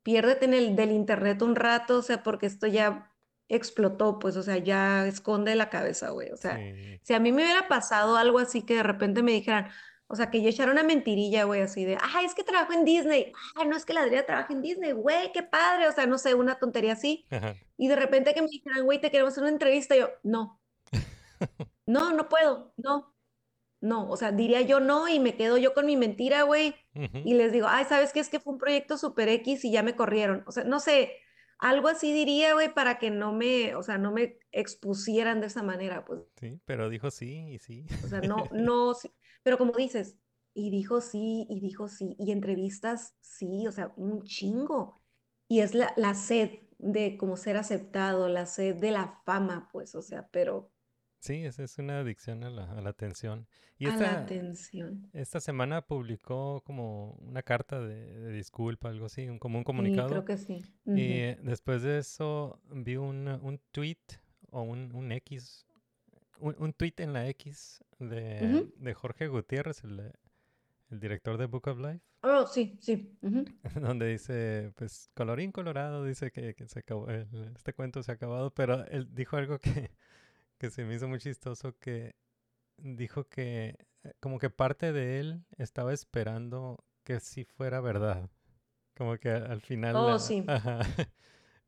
piérdete en el del internet un rato, o sea, porque esto ya explotó, pues, o sea, ya esconde la cabeza, güey, o sea, Sí. si a mí me hubiera pasado algo así que de repente me dijeran, o sea, que yo echara una mentirilla, güey, así de, ay, es que trabajo en Disney, ay, no es que la Adriana trabaja en Disney, güey, qué padre, o sea, no sé, una tontería así, Ajá. y de repente que me dijeran, güey, te queremos hacer una entrevista, yo, no, no, no puedo, no, no, o sea, diría yo no y me quedo yo con mi mentira, güey, y les digo, ay, ¿sabes qué? Es que fue un proyecto super X y ya me corrieron. O sea, no sé, algo así diría, güey, para que no me, o sea, no me expusieran de esa manera, pues, Sí, pero dijo sí y sí. o sea, no, no, sí, pero como dices, y dijo sí, y dijo sí, y entrevistas sí, o sea, un chingo. Y es la, la sed de como ser aceptado, la sed de la fama, pues, o sea, pero Sí, es, es una adicción a la, a la atención. Y a la esta, atención. esta semana publicó como una carta de, de disculpa, algo así, un, como un Sí, comunicado. creo que sí. Y Ujú. eh, después de eso vi un, un tweet o un, un X, un, un tweet en la X de, de Jorge Gutiérrez, el, el director de Book of Life, Oh, sí, sí. donde dice, pues, colorín colorado, dice que, que se acabó, el- este cuento se ha acabado, pero él dijo algo que, que se me hizo muy chistoso, que dijo que eh, como que parte de él estaba esperando que sí fuera verdad. Como que al final... Oh, sí. ajá,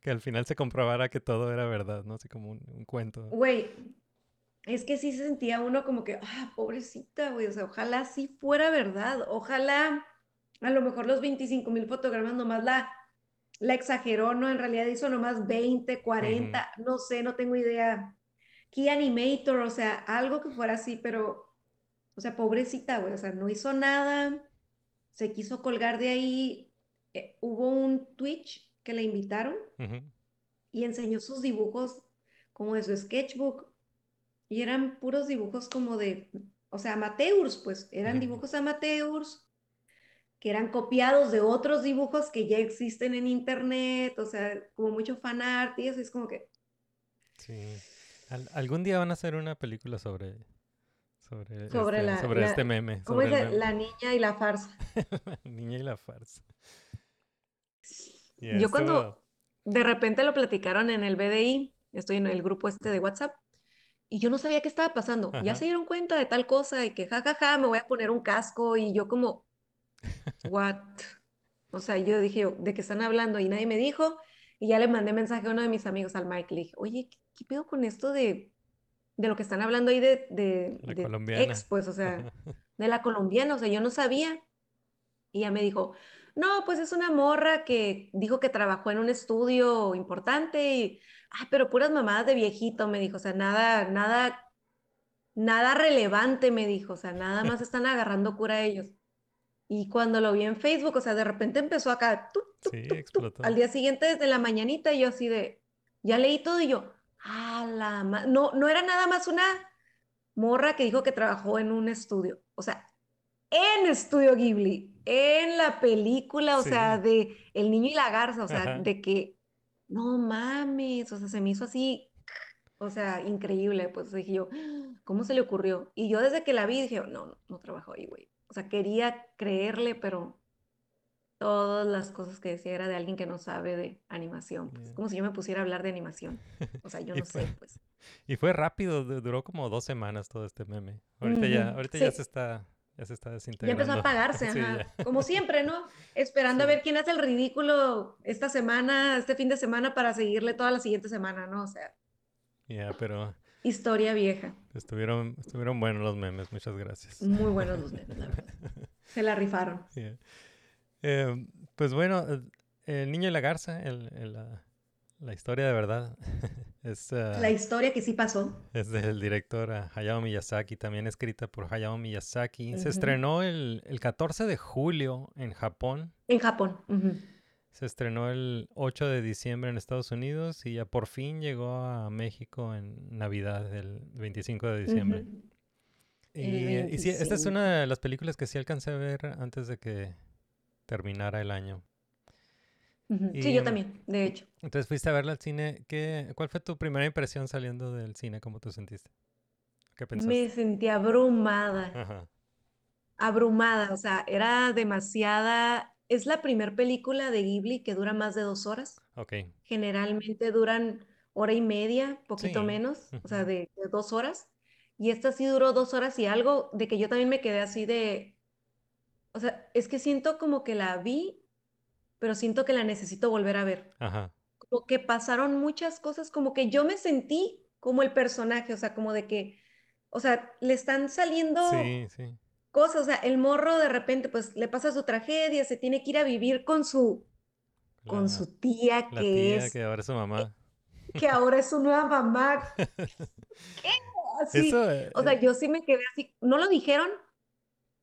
que al final se comprobara que todo era verdad, ¿no? Así como un, un cuento. Güey, es que sí se sentía uno como que, ah, pobrecita, güey, o sea, ojalá sí fuera verdad, ojalá a lo mejor los 25 mil fotogramas nomás la, la exageró, ¿no? En realidad hizo nomás 20, 40, no sé, no tengo idea. Key Animator, o sea, algo que fuera así, pero, o sea, pobrecita, güey, o sea, no hizo nada, se quiso colgar de ahí, eh, hubo un Twitch que la invitaron y enseñó sus dibujos como de su sketchbook y eran puros dibujos como de, o sea, amateurs, pues eran dibujos amateurs que eran copiados de otros dibujos que ya existen en internet, o sea, como mucho fan art y eso es como que, Sí. Al- algún día van a hacer una película sobre sobre, Sobre este, la- sobre la- este meme, ¿cómo sobre meme. La niña y la farsa. La niña y la farsa. Yeah, Yo cuando de repente lo platicaron en el BDI, estoy en el grupo este de WhatsApp, y yo no sabía qué estaba pasando. Ya Ajá. se dieron cuenta de tal cosa y que jajaja, me voy a poner un casco y yo como, what? O sea, yo dije, yo, ¿de qué están hablando? Y nadie me dijo. Y ya le mandé mensaje a uno de mis amigos, al Mike, le dije, oye, ¿qué, qué pedo con esto de, de lo que están hablando ahí de, de, La de colombiana. ex, pues, o sea, de la colombiana, o sea, yo no sabía. Y ella me dijo, no, pues es una morra que dijo que trabajó en un estudio importante y, ah, pero puras mamadas de viejito, me dijo, o sea, nada, nada, nada relevante, me dijo, o sea, nada más están agarrando cura ellos. Y cuando lo vi en Facebook, o sea, de repente empezó acá, tup, tup, Sí, tup, tup, explotó. al día siguiente desde la mañanita, yo así de, ya leí todo y yo, ah, la ma-". no, no era nada más una morra que dijo que trabajó en un estudio, o sea, en Estudio Ghibli, en la película, o Sí. sea, de El niño y la garza, o sea, Ajá. de que, no mames, o sea, se me hizo así, o sea, increíble, pues dije yo, ¿cómo se le ocurrió? Y yo desde que la vi dije, no, no, no trabajó ahí, güey. O sea, quería creerle, pero todas las cosas que decía era de alguien que no sabe de animación, pues, Yeah. como si yo me pusiera a hablar de animación. O sea, yo no fue- sé, pues. Y fue rápido, du- duró como dos semanas todo este meme. Ahorita ya, Ujú, ahorita ya sí. se está, ya se está Ya desintegrando. empezó a apagarse, ajá. ya. Como siempre, ¿no? Esperando a ver quién hace el ridículo esta semana, este fin de semana, para seguirle toda la siguiente semana, ¿no? O sea, Ya, pero historia vieja. estuvieron, estuvieron buenos los memes, muchas gracias. Muy buenos los memes, la verdad. Se la rifaron. Yeah. Eh, pues bueno, eh, El Niño y la Garza, el- el, la, historia de verdad, es, ah, La historia que sí pasó. es del director ah, Hayao Miyazaki, también escrita por Hayao Miyazaki. Se estrenó el, el 14 de julio en Japón. En Japón. Se estrenó el 8 de diciembre en Estados Unidos y ya por fin llegó a México en Navidad, el 25 de diciembre. Y, sí, esta es 25. una de las películas que sí alcancé a ver antes de que terminara el año. Ujú. Y, Sí, yo mm, también, de hecho. Entonces fuiste a verla al cine. ¿Qué, ¿Cuál fue tu primera impresión saliendo del cine? ¿Cómo te sentiste? ¿Qué pensaste? Me sentí abrumada. Ajá. abrumada, o sea, era demasiada. Es la primer película de Ghibli que dura más de dos horas. Ok. Generalmente duran hora y media, poquito Sí, menos, o sea, de, de dos horas. Y esta sí duró dos horas y algo, de que yo también me quedé así de, o sea, es que siento como que la vi, pero siento que la necesito volver a ver. Ajá. Como que pasaron muchas cosas, como que yo me sentí como el personaje, o sea, como de que, o sea, le están saliendo Sí, sí. cosas, o sea, el morro de repente pues le pasa su tragedia, se tiene que ir a vivir con su con La- su tía La que tía es que ahora es su mamá. que ahora es su nueva mamá. ¿Qué? Así, Eso, eh, o sea, yo sí me quedé así, no lo dijeron,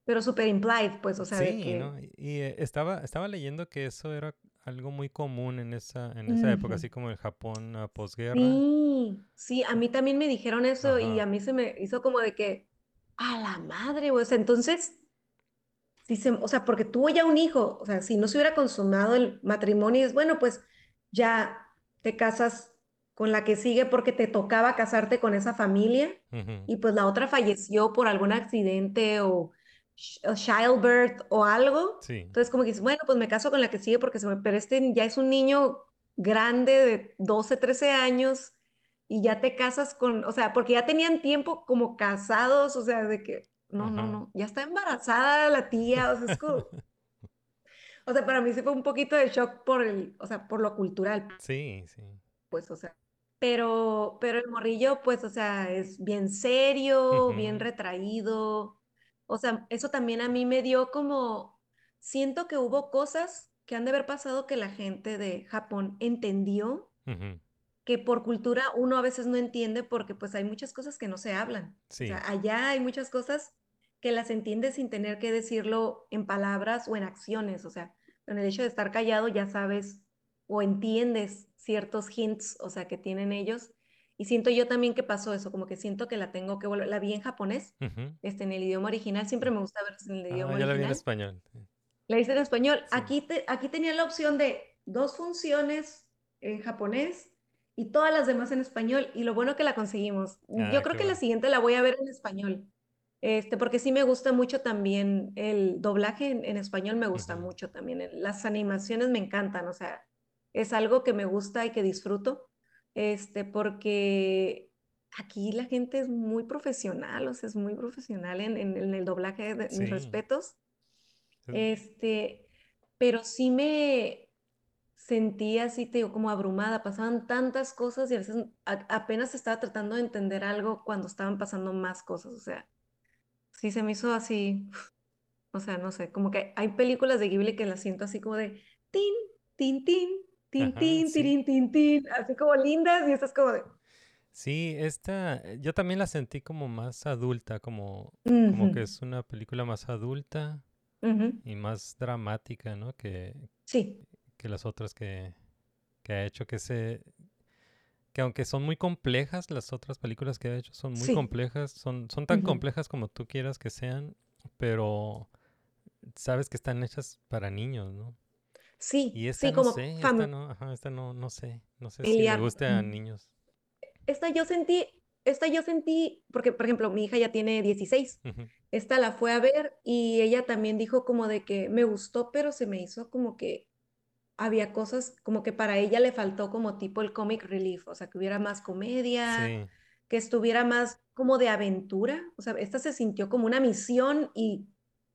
pero súper implied, pues, o sea, de sí, que ¿no? Y y, eh, estaba, estaba leyendo que eso era algo muy común en esa, en esa época, así como el Japón a posguerra. Sí, sí, a mí también me dijeron eso y Ajá. a mí se me hizo como de que, a la madre, o sea, entonces, si se, o sea, porque tuvo ya un hijo, o sea, si no se hubiera consumado el matrimonio, es bueno, pues ya te casas con la que sigue porque te tocaba casarte con esa familia Ujú. y pues la otra falleció por algún accidente o childbirth o algo. Sí. Entonces como que dices, bueno, pues me caso con la que sigue porque se me, pero este ya es un niño grande de 12, 13 años y ya te casas con, o sea, porque ya tenían tiempo como casados, o sea, de que, no, no, Ajá. no, ya está embarazada la tía, o sea, es como, o sea, para mí sí fue un poquito de shock por el, o sea, por lo cultural, Sí, sí. pues, o sea, pero, pero el morrillo, pues, o sea, es bien serio, bien Ujú. retraído, o sea, eso también a mí me dio como, siento que hubo cosas que han de haber pasado que la gente de Japón entendió, Ujú. que por cultura uno a veces no entiende porque pues hay muchas cosas que no se hablan. O Sí. sea, allá hay muchas cosas que las entiendes sin tener que decirlo en palabras o en acciones, o sea, con el hecho de estar callado ya sabes o entiendes ciertos hints, o sea, que tienen ellos. Y siento yo también que pasó eso, como que siento que la tengo que volver, la vi en japonés, Ujú. este, en el idioma original, siempre me gusta verlos en el idioma Ah, ya la vi en original. español. La hice en español. Sí. Aquí, te, aquí tenía la opción de dos funciones en japonés y todas las demás en español. Y lo bueno que la conseguimos. Ah, Yo creo que la bueno. siguiente la voy a ver en español. Este, porque sí me gusta mucho también el doblaje en, en español, me gusta Ujú. mucho también. Las animaciones me encantan, o sea, es algo que me gusta y que disfruto. Este, porque aquí la gente es muy profesional, o sea, es muy profesional en, en- en el doblaje, de, mis Sí. respetos. Es- Este, pero sí me sentí así, te digo, como abrumada. Pasaban tantas cosas y a veces a- apenas estaba tratando de entender algo cuando estaban pasando más cosas. O sea, sí se me hizo así, o sea, no sé, como que hay películas de Ghibli que las siento así como de tin, tin, tin, tin, Ajá, tin, sí. tirin, tin, tin, así como lindas y estas como de... Sí, esta, eh, yo también la sentí como más adulta, como, como "Ujú, que es una película más adulta ujú". y más dramática, ¿no? Que, Sí, que las otras que, que ha hecho, que se, que aunque son muy complejas, las otras películas que ha hecho son muy sí. complejas, son, son tan complejas como tú quieras que sean, pero sabes que están hechas para niños, ¿no? Sí, Y esta sí, no como sé, esta no, ajá, esta no, no sé, no sé si le guste a niños. Esta yo sentí, esta yo sentí, porque por ejemplo mi hija ya tiene 16, Ujú, esta la fue a ver y ella también dijo como de que me gustó, pero se me hizo como que había cosas como que para ella le faltó como tipo el comic relief, o sea, que hubiera más comedia, Sí, que estuviera más como de aventura, o sea, esta se sintió como una misión y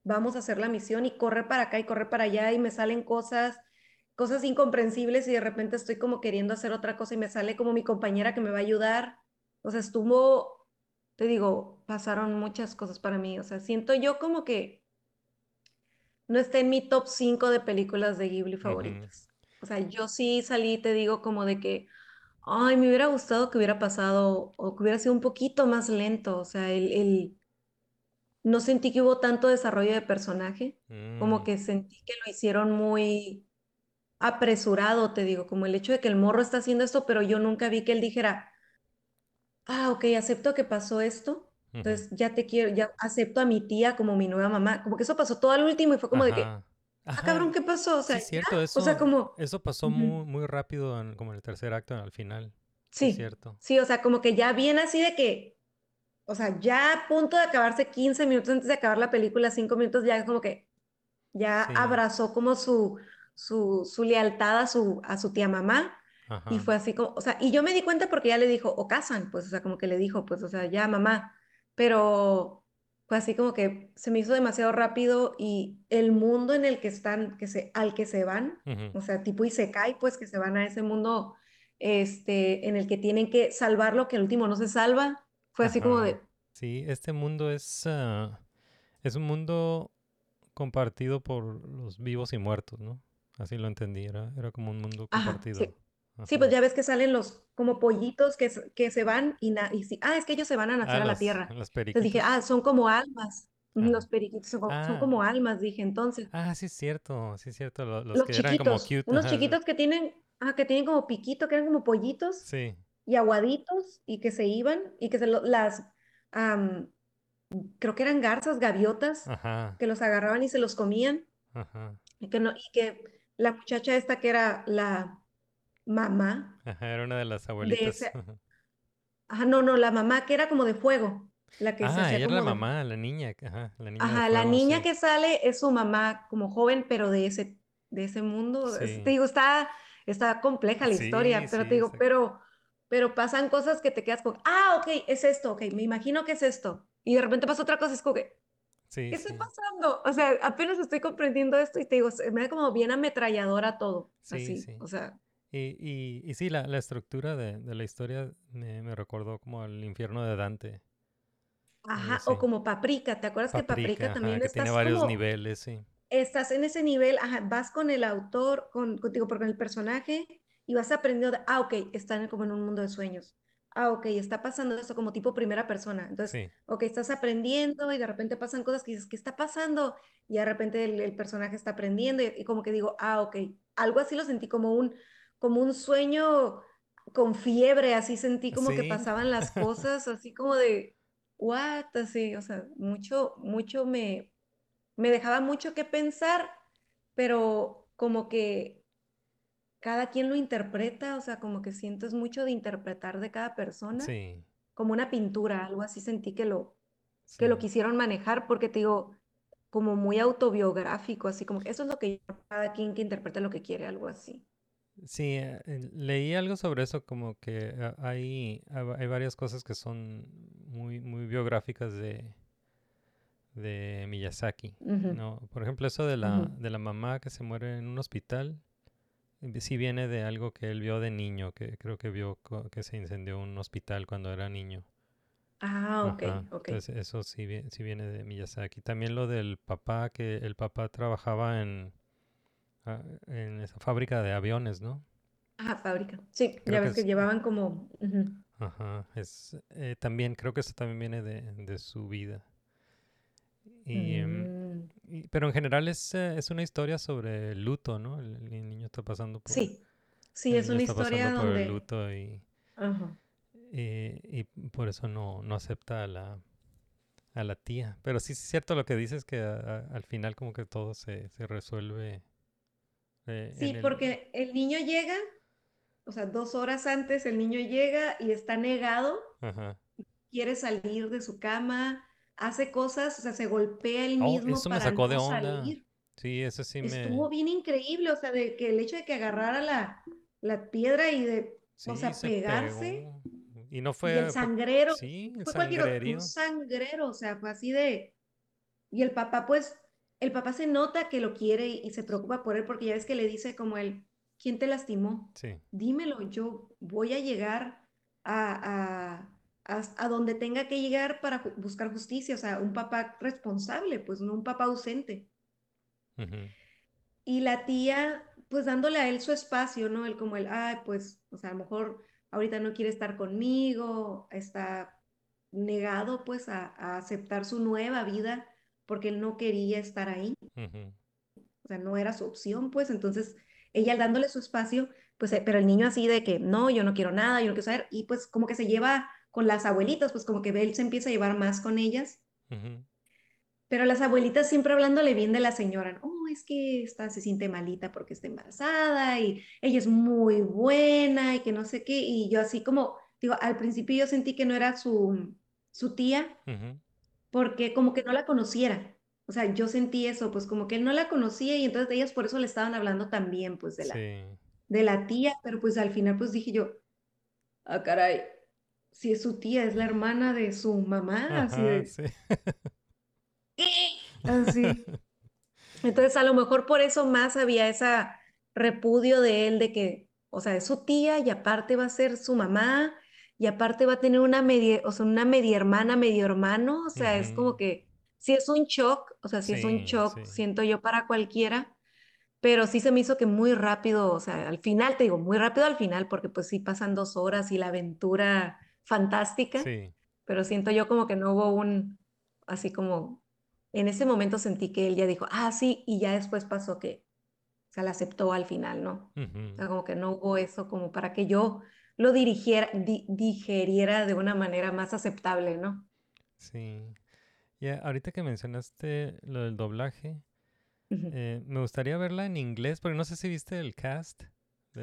vamos a hacer la misión y correr para acá y correr para allá y me salen cosas, cosas incomprensibles y de repente estoy como queriendo hacer otra cosa y me sale como mi compañera que me va a ayudar, o sea, estuvo, te digo, pasaron muchas cosas para mí, o sea, siento yo como que no está en mi top 5 de películas de Ghibli favoritas. O sea, yo sí salí, te digo, como de que, ay, me hubiera gustado que hubiera pasado o que hubiera sido un poquito más lento. O sea, el, el- no sentí que hubo tanto desarrollo de personaje, como mm, que sentí que lo hicieron muy apresurado, te digo, como el hecho de que el morro está haciendo esto, pero yo nunca vi que él dijera, ah, ok, acepto que pasó esto. Entonces ya te quiero, ya acepto a mi tía como mi nueva mamá. Como que eso pasó todo al último y fue como de que, Ajá. ah, cabrón, ¿qué pasó? O sea, sí, ya, cierto, o sea, eso, como, eso pasó muy, muy rápido, en- como en el tercer acto, al final. Sí, Sí, cierto. sí, o sea, como que ya viene así de que, o sea, ya a punto de acabarse 15 minutos antes de acabar la película, 5 minutos, ya es como que ya Sí, abrazó como su, su, su lealtad a su, a su tía mamá. Y ajá. fue así como, o sea, y yo me di cuenta porque ya le dijo, o casan, pues, o sea, como que le dijo, pues, o sea, ya mamá, pero fue así como que se me hizo demasiado rápido y el mundo en el que están, que se, al que se van, ujú, o sea, tipo Isekai, pues, que se van a ese mundo, este, en el que tienen que salvarlo, que al último no se salva, fue así como de, Sí, este mundo es, ah, es un mundo compartido por los vivos y muertos, ¿no? Así lo entendí, era, era como un mundo ajá, compartido. sí. Sí, pues ya ves que salen los como pollitos que, que se van y, na- y sí, ah, es que ellos se van a nacer Ah, a la los, tierra. los Entonces dije, ah, son como almas. Ajá. Los periquitos son, Ah, como almas, dije entonces. ah, sí es cierto, sí es cierto. lo- Los Los que eran como chiquitos, cute. unos ajá, chiquitos que tienen, ah, que tienen como piquito, que eran como pollitos Sí, y aguaditos y que se iban y que se lo- las, am, creo que eran garzas, gaviotas, ajá, que los agarraban y se los comían. Ajá, y que no, y que la muchacha esta que era la mamá ajá, era una de las de abuelitas. ese, ajá. no, no, la mamá que era como de fuego, la que se Ah, hacía ella era la como de, mamá, la niña, ajá, la niña de ajá, la fuego, niña sí, que sale es su mamá como joven, pero de ese, de ese mundo, es- sí, te digo, está, está compleja la historia, sí, pero sí, te digo, pero, pero pasan cosas que te quedas con, ah, ok, es esto, ok, me imagino que es esto, y de repente pasa otra cosa, es como que, sí, ¿qué está sí, pasando? O sea, apenas estoy comprendiendo esto y te digo, me da como bien ametralladora todo, sí, así, sí. o sea, Y, y, y sí, la, la estructura de, de la historia me, me recordó como al infierno de Dante, ajá, o como Paprika, ¿te acuerdas que Paprika ajá, también que tiene estás varios como, niveles, sí. estás en ese nivel, ajá, vas con el autor, con, contigo, con el personaje y vas aprendiendo, de, ah, ok, están como en un mundo de sueños. Ah, ok, está pasando esto como tipo primera persona. Entonces, Sí, ok, estás aprendiendo y de repente pasan cosas que dices, ¿qué está pasando? Y de repente el, el personaje está aprendiendo y, y como que digo, ah, ok, algo así lo sentí como un, como un sueño con fiebre, así sentí como que sí, pasaban las cosas, así como de, what, así, o sea, mucho, mucho me, me dejaba mucho que pensar, pero como que cada quien lo interpreta, o sea, como que siento es mucho de interpretar de cada persona, sí, como una pintura, algo así sentí que lo, que lo quisieron manejar, porque te digo, como muy autobiográfico, así como que eso es lo que cada quien que interpreta lo que quiere, algo así. Sí, eh, leí algo sobre eso, como que ah, hay, hay varias cosas que son muy, muy biográficas de, de Miyazaki, ¿no? Por ejemplo, eso de la, de la mamá que se muere en un hospital, sí viene de algo que él vio de niño, que creo que vio que se incendió un hospital cuando era niño. Ah, ok, Ajá, ok. entonces eso sí, sí viene de Miyazaki. También lo del papá, que el papá trabajaba en, ah, en esa fábrica de aviones, ¿no? Ah, fábrica. Sí, Creo ya ves que es, llevaban como... ajá, es, eh, también, creo que eso también viene de, de su vida. Y, em, Mm, pero en general es, eh, es una historia sobre el luto, ¿no? El, el niño está pasando por, Sí, sí, es una historia pasando por el donde... luto y, Ajá. y, y por eso no, no acepta a la, a la tía. Pero sí es cierto lo que dices, que a- a- al final como que todo se, se resuelve eh, Sí, el... porque el niño llega, o sea, dos horas antes el niño llega y está negado, Ajá. quiere salir de su cama, hace cosas, o sea, se golpea él Oh, mismo eso me para sacó de no onda. salir. Sí, eso sí Estuvo me... bien increíble, o sea, de que el hecho de que agarrara la, la piedra y de, o Sí, sea, se pegarse, pegó. Y no y fue... el por- sangrero, Sí, el fue cualquier un sangrero, o sea, fue así de... Y el papá, pues, el papá se nota que lo quiere y, y se preocupa por él porque ya ves que le dice como él, ¿quién te lastimó? Sí, Dímelo, yo voy a llegar a, a, a, donde tenga que llegar para buscar justicia, o sea, un papá responsable, pues no un papá ausente. ujú, Y la tía, pues dándole a él su espacio, ¿no? Él como él, ay, pues, o sea, a lo mejor ahorita no quiere estar conmigo, está negado pues a, a aceptar su nueva vida porque él no quería estar ahí, ujú. o sea, no era su opción, pues entonces ella dándole su espacio, pues, eh, pero el niño así de que no, yo no quiero nada, yo no quiero saber, y pues como que se lleva con las abuelitas, pues como que él se empieza a llevar más con ellas, Ujú, pero las abuelitas siempre hablándole bien de la señora, oh, es que está, se siente malita porque está embarazada y ella es muy buena y que no sé qué, y yo así como, digo, al principio yo sentí que no era su, su tía, ujú. porque como que no la conociera. O sea, yo sentí eso, pues como que él no la conocía y entonces ellas por eso le estaban hablando también, pues de la, Sí, de la tía, pero pues al final pues dije yo, ah, caray, si es su tía, es la hermana de su mamá, así de, sí. así. Entonces a lo mejor por eso más había ese repudio de él de que, o sea, es su tía y aparte va a ser su mamá y aparte va a tener una media, o sea, una media hermana, medio hermano, o sea, es como que sí es un shock, o sea, sí es un Sí, shock, sí. siento yo para cualquiera, pero sí se me hizo que muy rápido, o sea, al final, te digo, muy rápido al final, porque pues sí pasan dos horas y la aventura fantástica, Sí, pero siento yo como que no hubo un, así como en ese momento sentí que él ya dijo, ah, sí, y ya después pasó que, o sea, la aceptó al final, ¿no? O sea, como que no hubo eso como para que yo lo dirigiera, di- digeriera de una manera más aceptable, ¿no? Sí. Y a- ahorita que mencionaste lo del doblaje, eh, me gustaría verla en inglés, porque no sé si viste el cast.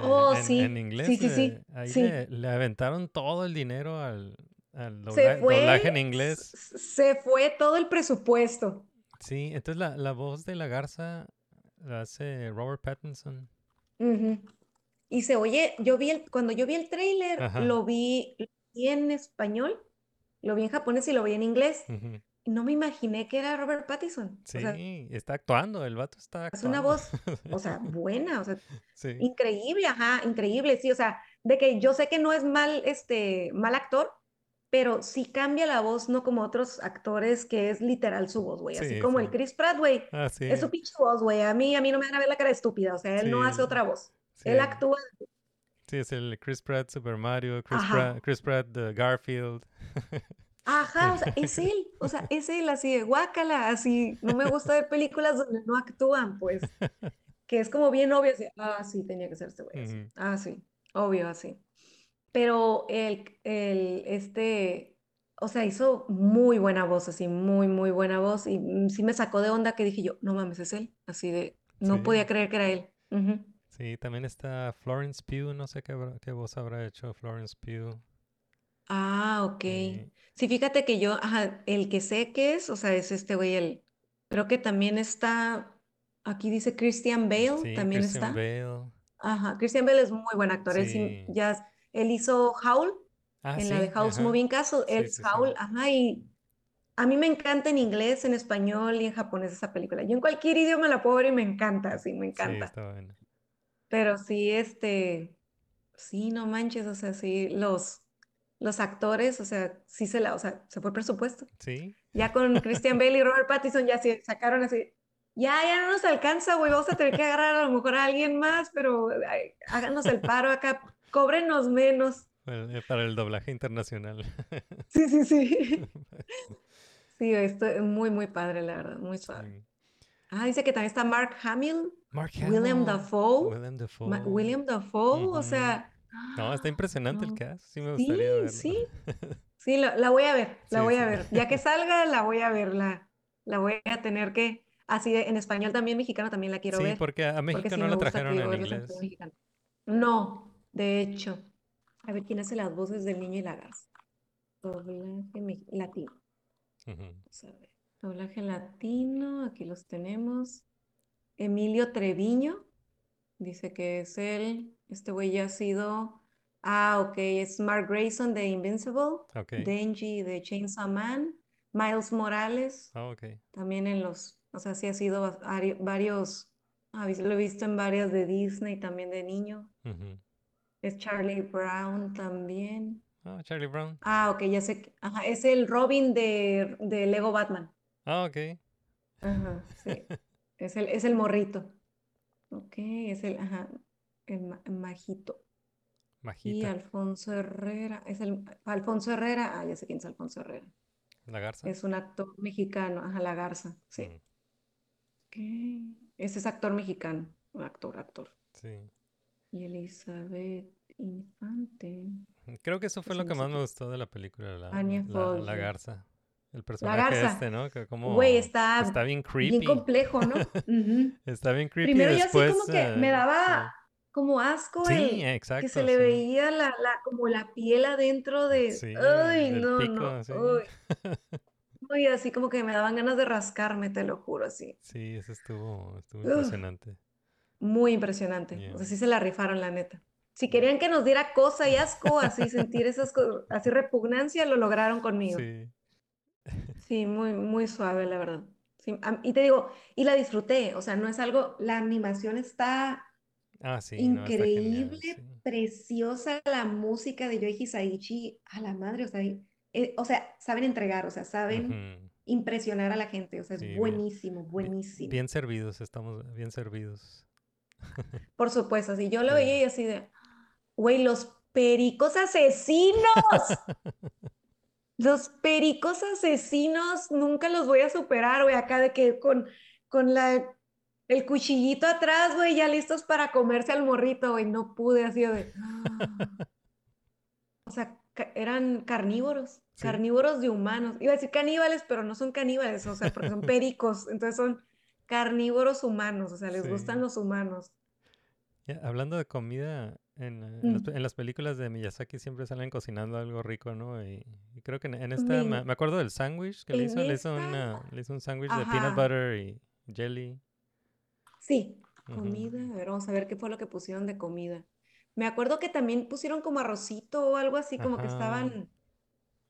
Oh, en, sí. en inglés. Sí, sí, sí. eh, ahí Sí. le, le aventaron todo el dinero al, al Se dobla- fue, doblaje en inglés. se fue todo el presupuesto. Sí, entonces la, la voz de la garza la hace Robert Pattinson. Ujú. Y se oye, yo vi el, cuando yo vi el tráiler, Ajá. lo vi, en español, lo vi en japonés y lo vi en inglés. No me imaginé que era Robert Pattinson. O Sí, sea, está actuando, el vato está es una actuando. voz, o sea, buena, o sea, Sí, increíble, ajá, increíble, sí, o sea, de que yo sé que no es mal, este, mal actor, pero sí cambia la voz, no como otros actores que es literal su voz, güey, así Sí, como el Chris Pratt, güey, Ah, es su pinche voz, güey, a mí, a mí no me van a ver la cara estúpida, o sea, él no hace otra voz, él actúa, sí, es el Chris Pratt Super Mario, Chris Ajá. Pratt, Chris Pratt Garfield. ajá, o sea, es él, o sea, es él, así de guácala, así, no me gusta ver películas donde no actúan, pues, que es como bien obvio, así, ah, sí, tenía que ser este güey, así, ah, sí, obvio, así. Pero el, el, este, o sea, hizo muy buena voz, así, muy, muy buena voz, y sí me sacó de onda que dije yo, no mames, es él, así de, no Sí. podía creer que era él. Ujú. Sí, también está Florence Pugh, no sé qué, qué voz habrá hecho Florence Pugh. Ah, ok. Eh, Sí, fíjate que yo, ajá, el que sé que es, o sea, es este güey, el, creo que también está, aquí dice Christian Bale, sí, también Christian está. Bale. Ajá, Christian Bale es muy buen actor, él sí, Sí. ya, él hizo Howl, Ah, en la de sí, House ajá. Moving Castle, él sí, es sí. Howl, ajá, y a mí me encanta en inglés, en español y en japonés esa película. Yo en cualquier idioma la puedo ver y me encanta, sí, me Sí, encanta. está bueno. Pero sí, este, sí, no manches, o sea, sí, los, los actores, o sea, sí se la, o sea, se fue el presupuesto. Sí, Ya con Christian Bale y Robert Pattinson ya sí sacaron así, ya, ya no nos alcanza, güey, vamos a tener que agarrar a lo mejor a alguien más, pero ay, háganos el paro acá, cóbrenos menos. para el, para el doblaje internacional. Sí, sí, sí. Sí, esto es muy, muy padre, la verdad, muy suave. Ah, dice que también está Mark Hamill, Mark William Hamill, Dafoe, William Dafoe. Ma- William Dafoe, o sea, No, está impresionante el cast. Sí me Sí, gustaría verlo. sí. Sí, la, la voy a ver, la Sí, voy sí. a ver. Ya que salga, la voy a ver, la, la voy a tener que, así en español también, mexicano también la quiero Sí, ver, porque a México sí no la trajeron en inglés. No, de hecho, a ver quién hace las voces del niño y la garza. Doblaje latino. Ujú. Vamos a ver. Doblaje latino, aquí los tenemos. Emilio Treviño, dice que es él. Este güey ya ha sido. Ah, ok, es Mark Grayson de Invincible, Ok. Denji de Chainsaw Man, Miles Morales, Ah, ok. también en los. O sea, sí ha sido va- vari- varios. ah, lo he visto en varias de Disney, también de niño. Es Charlie Brown también. Ah, Charlie Brown. Ah, ok, ya sé. que- Ajá, es el Robin de, de Lego Batman. Ah, ok. Ajá, sí. Es el, es el morrito. Ok, es el, ajá, el ma- majito. Y Majita. Alfonso Herrera, es el, Alfonso Herrera, ah, ya sé quién es Alfonso Herrera. La garza. Es un actor mexicano, ajá, La Garza, sí. Ujú. Ok, ese es actor mexicano, actor, actor. Sí. Y Elizabeth Infante. Creo que eso fue Ese lo que más me gustó de la película, la, Anya la, la Folger. garza. El personaje este, ¿no? Que como Güey, está está bien bien creepy. complejo, ¿no? Está bien creepy. Primero yo así después, como que me eh, daba como asco Sí, el Sí, que exacto. se le sí. veía la, la, como la piel adentro de, Sí, ay, no, pico, no, sí. uy. Uy, así como que me daban ganas de rascarme, te lo juro, así. Sí, eso estuvo, estuvo impresionante. Muy impresionante. Yeah. O sea, sí se la rifaron, la neta. Si querían que nos diera cosa y asco, así sentir esas cosas, así repugnancia, lo lograron conmigo. Sí. Sí, muy, muy suave, la verdad. Sí, y te digo, y la disfruté, o sea, no es algo, la animación está Ah, sí, no, está genial, increíble, sí. preciosa la música de Yoichi Hisaichi, a la madre, o sea, eh, o sea, saben entregar, o sea, saben impresionar a la gente, o sea, es buenísimo, buenísimo. Bien servidos, estamos bien servidos. Por supuesto, así yo lo veía y así de, güey, los pericos asesinos. Los pericos asesinos nunca los voy a superar, güey, acá de que con, con la, el cuchillito atrás, güey, ya listos para comerse al morrito, güey, no pude, así de... O sea, eran carnívoros, Sí. carnívoros de humanos. Iba a decir caníbales, pero no son caníbales, o sea, porque son pericos, entonces son carnívoros humanos, o sea, les Sí. gustan los humanos. Ya, hablando de comida, en, eh, en las, Mm. en las películas de Miyazaki siempre salen cocinando algo rico, ¿no? Y, y creo que en, en esta Me- me, acuerdo del sándwich que le hizo, le hizo, esta- una- le hizo un sándwich de peanut butter y jelly. Sí, Ujú. comida, a ver, vamos a ver qué fue lo que pusieron de comida. Me acuerdo que también pusieron como arrocito o algo así, como que Ajá. estaban,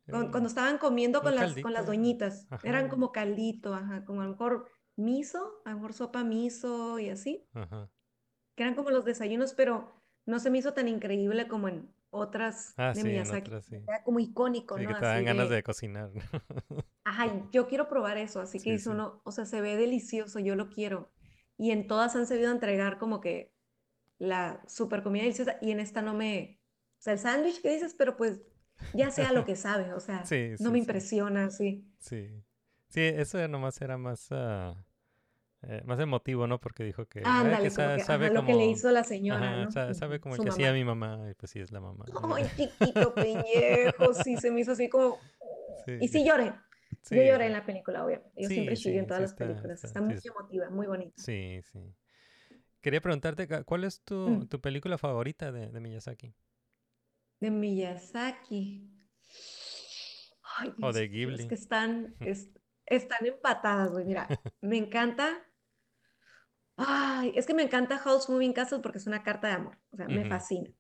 cuan- un- cuando estaban comiendo con las, con las doñitas, eran Ajá. como caldito, ajá, como a lo mejor miso, a lo mejor sopa miso y así, Ajá. que eran como los desayunos, pero no se me hizo tan increíble como en otras Ah, de sí, en Miyazaki. otras sí. Era como icónico, Sí, ¿no? que te dan ganas de, de cocinar. Ajá, yo quiero probar eso, así que sí. uno, o sea, se ve delicioso, yo lo quiero. Y en todas han sabido entregar como que la super comida deliciosa y en esta no me, o sea, el sándwich que dices, pero pues ya sea lo que sabe, o sea, no me impresiona, sí. Sí. Sí, eso nomás era más, ah, eh, más emotivo, ¿no? Porque dijo que, ah, Ándale, que como sa- que, sabe ajá, lo que le hizo la señora, Ajá, sabe Ujú, como el que hacía mi mamá, y pues sí, es la mamá. Ay, chiquito peñejo, sí, se me hizo así como, Sí, y sí lloré, sí, yo lloré en la película, obvio, yo Sí, siempre chillo en todas las está- películas, está- muy emotiva, muy bonita. Sí, sí. Quería preguntarte, ¿cuál es tu, Mm. tu película favorita de, de Miyazaki? De Miyazaki. Ay, O de mío, es Ghibli. que están, es- están empatadas, güey. Mira, me encanta. Ay, es que me encanta Howl's Moving Castle porque es una carta de amor. O sea, me fascina.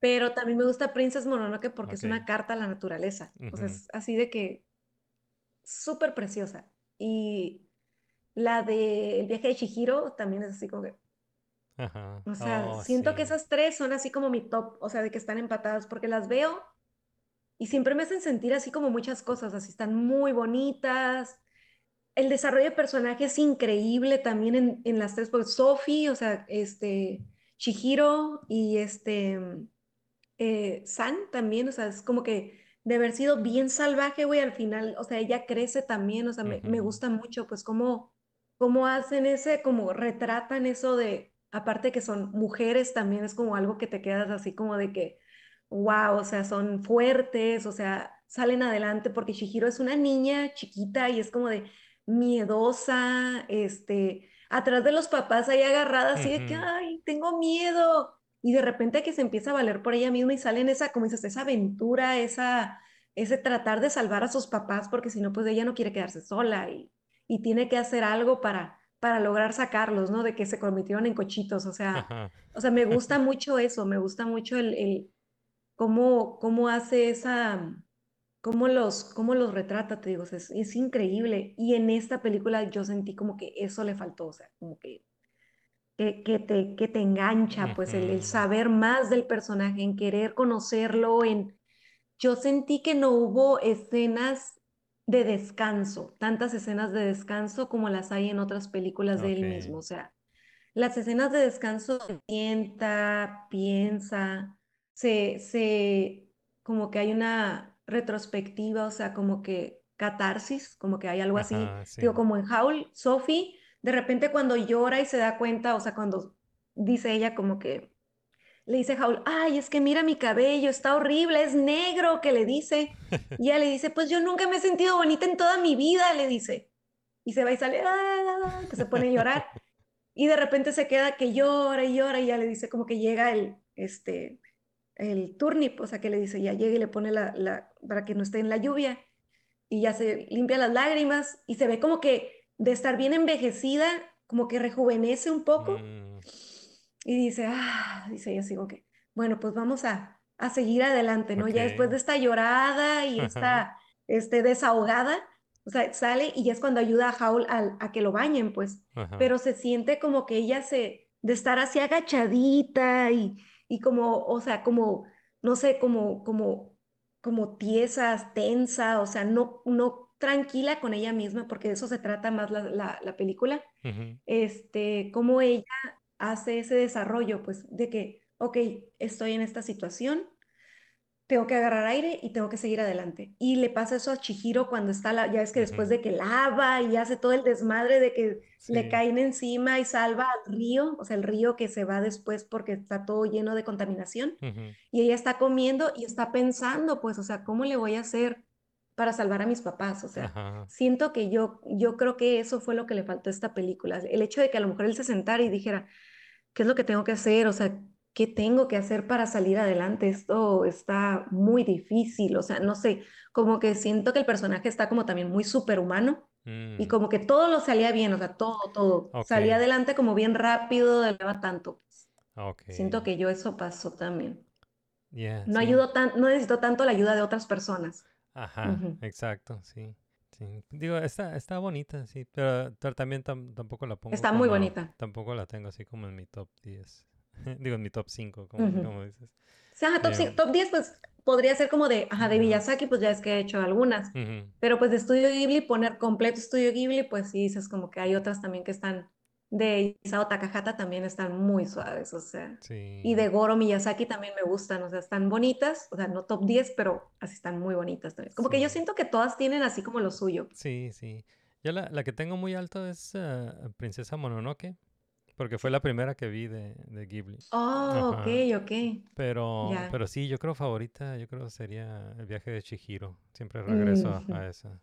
Pero también me gusta Princess Mononoke porque es una carta a la naturaleza. O sea, es así de que súper preciosa. Y la de El viaje de Chihiro también es así como que Ajá. o sea, Oh, siento que esas tres son así como mi top, o sea, de que están empatadas, porque las veo y siempre me hacen sentir así como muchas cosas, así están muy bonitas. El desarrollo de personaje es increíble también en, en las tres, porque Sophie, o sea, este, Chihiro y este, eh, San también, o sea, es como que de haber sido bien salvaje, güey, al final, o sea, ella crece también, o sea, me, me gusta mucho, pues, cómo, cómo hacen ese, como retratan eso de, aparte que son mujeres, también es como algo que te quedas así como de que, wow, o sea, son fuertes, o sea, salen adelante, porque Chihiro es una niña chiquita y es como de miedosa, este, atrás de los papás ahí agarrada, así de que, ay, tengo miedo. Y de repente que se empieza a valer por ella misma y sale en esa, como dices, esa aventura, esa, ese tratar de salvar a sus papás, porque si no, pues ella no quiere quedarse sola y, y tiene que hacer algo para, para lograr sacarlos, ¿no? De que se convirtieron en cochitos, o sea, Ajá. o sea, me gusta mucho eso, me gusta mucho el, el cómo, cómo hace esa, cómo los, cómo los retrata, te digo, o sea, es, es increíble. Y en esta película yo sentí como que eso le faltó, o sea, como que que, que te, que te engancha, pues el, saber más del personaje, en querer conocerlo, en... Yo sentí que no hubo escenas de descanso, tantas escenas de descanso como las hay en otras películas de él mismo, o sea, las escenas de descanso se sienta, piensa, se, se, como que hay una retrospectiva, o sea, como que catarsis, como que hay algo así, Ajá, digo, sí. como en Howl, Sophie, de repente cuando llora y se da cuenta, o sea, cuando dice ella como que, le dice Howl, ay, es que mira mi cabello, está horrible, es negro, que le dice, y ella le dice, pues yo nunca me he sentido bonita en toda mi vida, le dice, y se va y sale, "Ah", que se pone a llorar, y de repente se queda que llora y llora y ya le dice como que llega el, este, el turnip, o sea que le dice, ya llega y le pone la, la, para que no esté en la lluvia. Y ya se limpia las lágrimas y se ve como que de estar bien envejecida, como que rejuvenece un poco. Mm, y dice, ah, dice ella así como que, bueno, pues vamos a, a seguir adelante, ¿no? Ya después de esta llorada y esta este, desahogada, o sea, sale y ya es cuando ayuda a Howl al- a, que lo bañen, pues Ajá. pero se siente como que ella se, de estar así agachadita y, y como, o sea, como, no sé, como, como, como tiesa, tensa, o sea, no, no tranquila con ella misma, porque de eso se trata más la, la, la película, este, cómo ella hace ese desarrollo, pues, de que, ok, estoy en esta situación, tengo que agarrar aire y tengo que seguir adelante. Y le pasa eso a Chihiro cuando está, la, ya es que después de que lava y hace todo el desmadre de que le Sí. caen encima y salva al río, o sea, el río que se va después porque está todo lleno de contaminación. Ujú. Y ella está comiendo y está pensando, pues, o sea, ¿cómo le voy a hacer para salvar a mis papás? O sea, Ajá. siento que yo, yo creo que eso fue lo que le faltó a esta película. El hecho de que a lo mejor él se sentara y dijera, ¿qué es lo que tengo que hacer? O sea, ¿qué tengo que hacer para salir adelante? Esto está muy difícil. O sea, no sé, como que siento que el personaje está como también muy superhumano y Mm, como que todo lo salía bien, o sea, todo, todo. Ok. Salía adelante como bien rápido, de tanto. pues. ok. Siento que yo eso pasó también. Yeah, No sí. ayudó tan, no necesitó tanto la ayuda de otras personas. Ajá, Ujú. exacto, sí. Sí. Digo, está, está bonita, sí, pero, pero también tam- tampoco la pongo Está muy como- bonita. Tampoco la tengo así como en mi top 10. Digo, en mi top 5, como, Ujú. como dices. O sea, top, Eh, top 10, pues podría ser como de, ajá, de. Miyazaki, pues ya es que he hecho algunas. Ujú, Pero pues de Estudio Ghibli, poner completo Estudio Ghibli, pues sí dices como que hay otras también que están de Isao Takahata también están muy suaves, o sea. Sí. Y de Goro Miyazaki también me gustan, o sea, están bonitas, o sea, no top 10, pero así están muy bonitas también. Como que yo Sí. siento que todas tienen así como lo suyo. Sí, sí. Yo la, la que tengo muy alto es eh, Princesa Mononoke, porque fue la primera que vi de, de Ghibli. Oh, ok, Ajá. ok. Pero, Ya. pero sí, yo creo favorita, yo creo sería el viaje de Chihiro. Siempre regreso a, Ujú. a esa.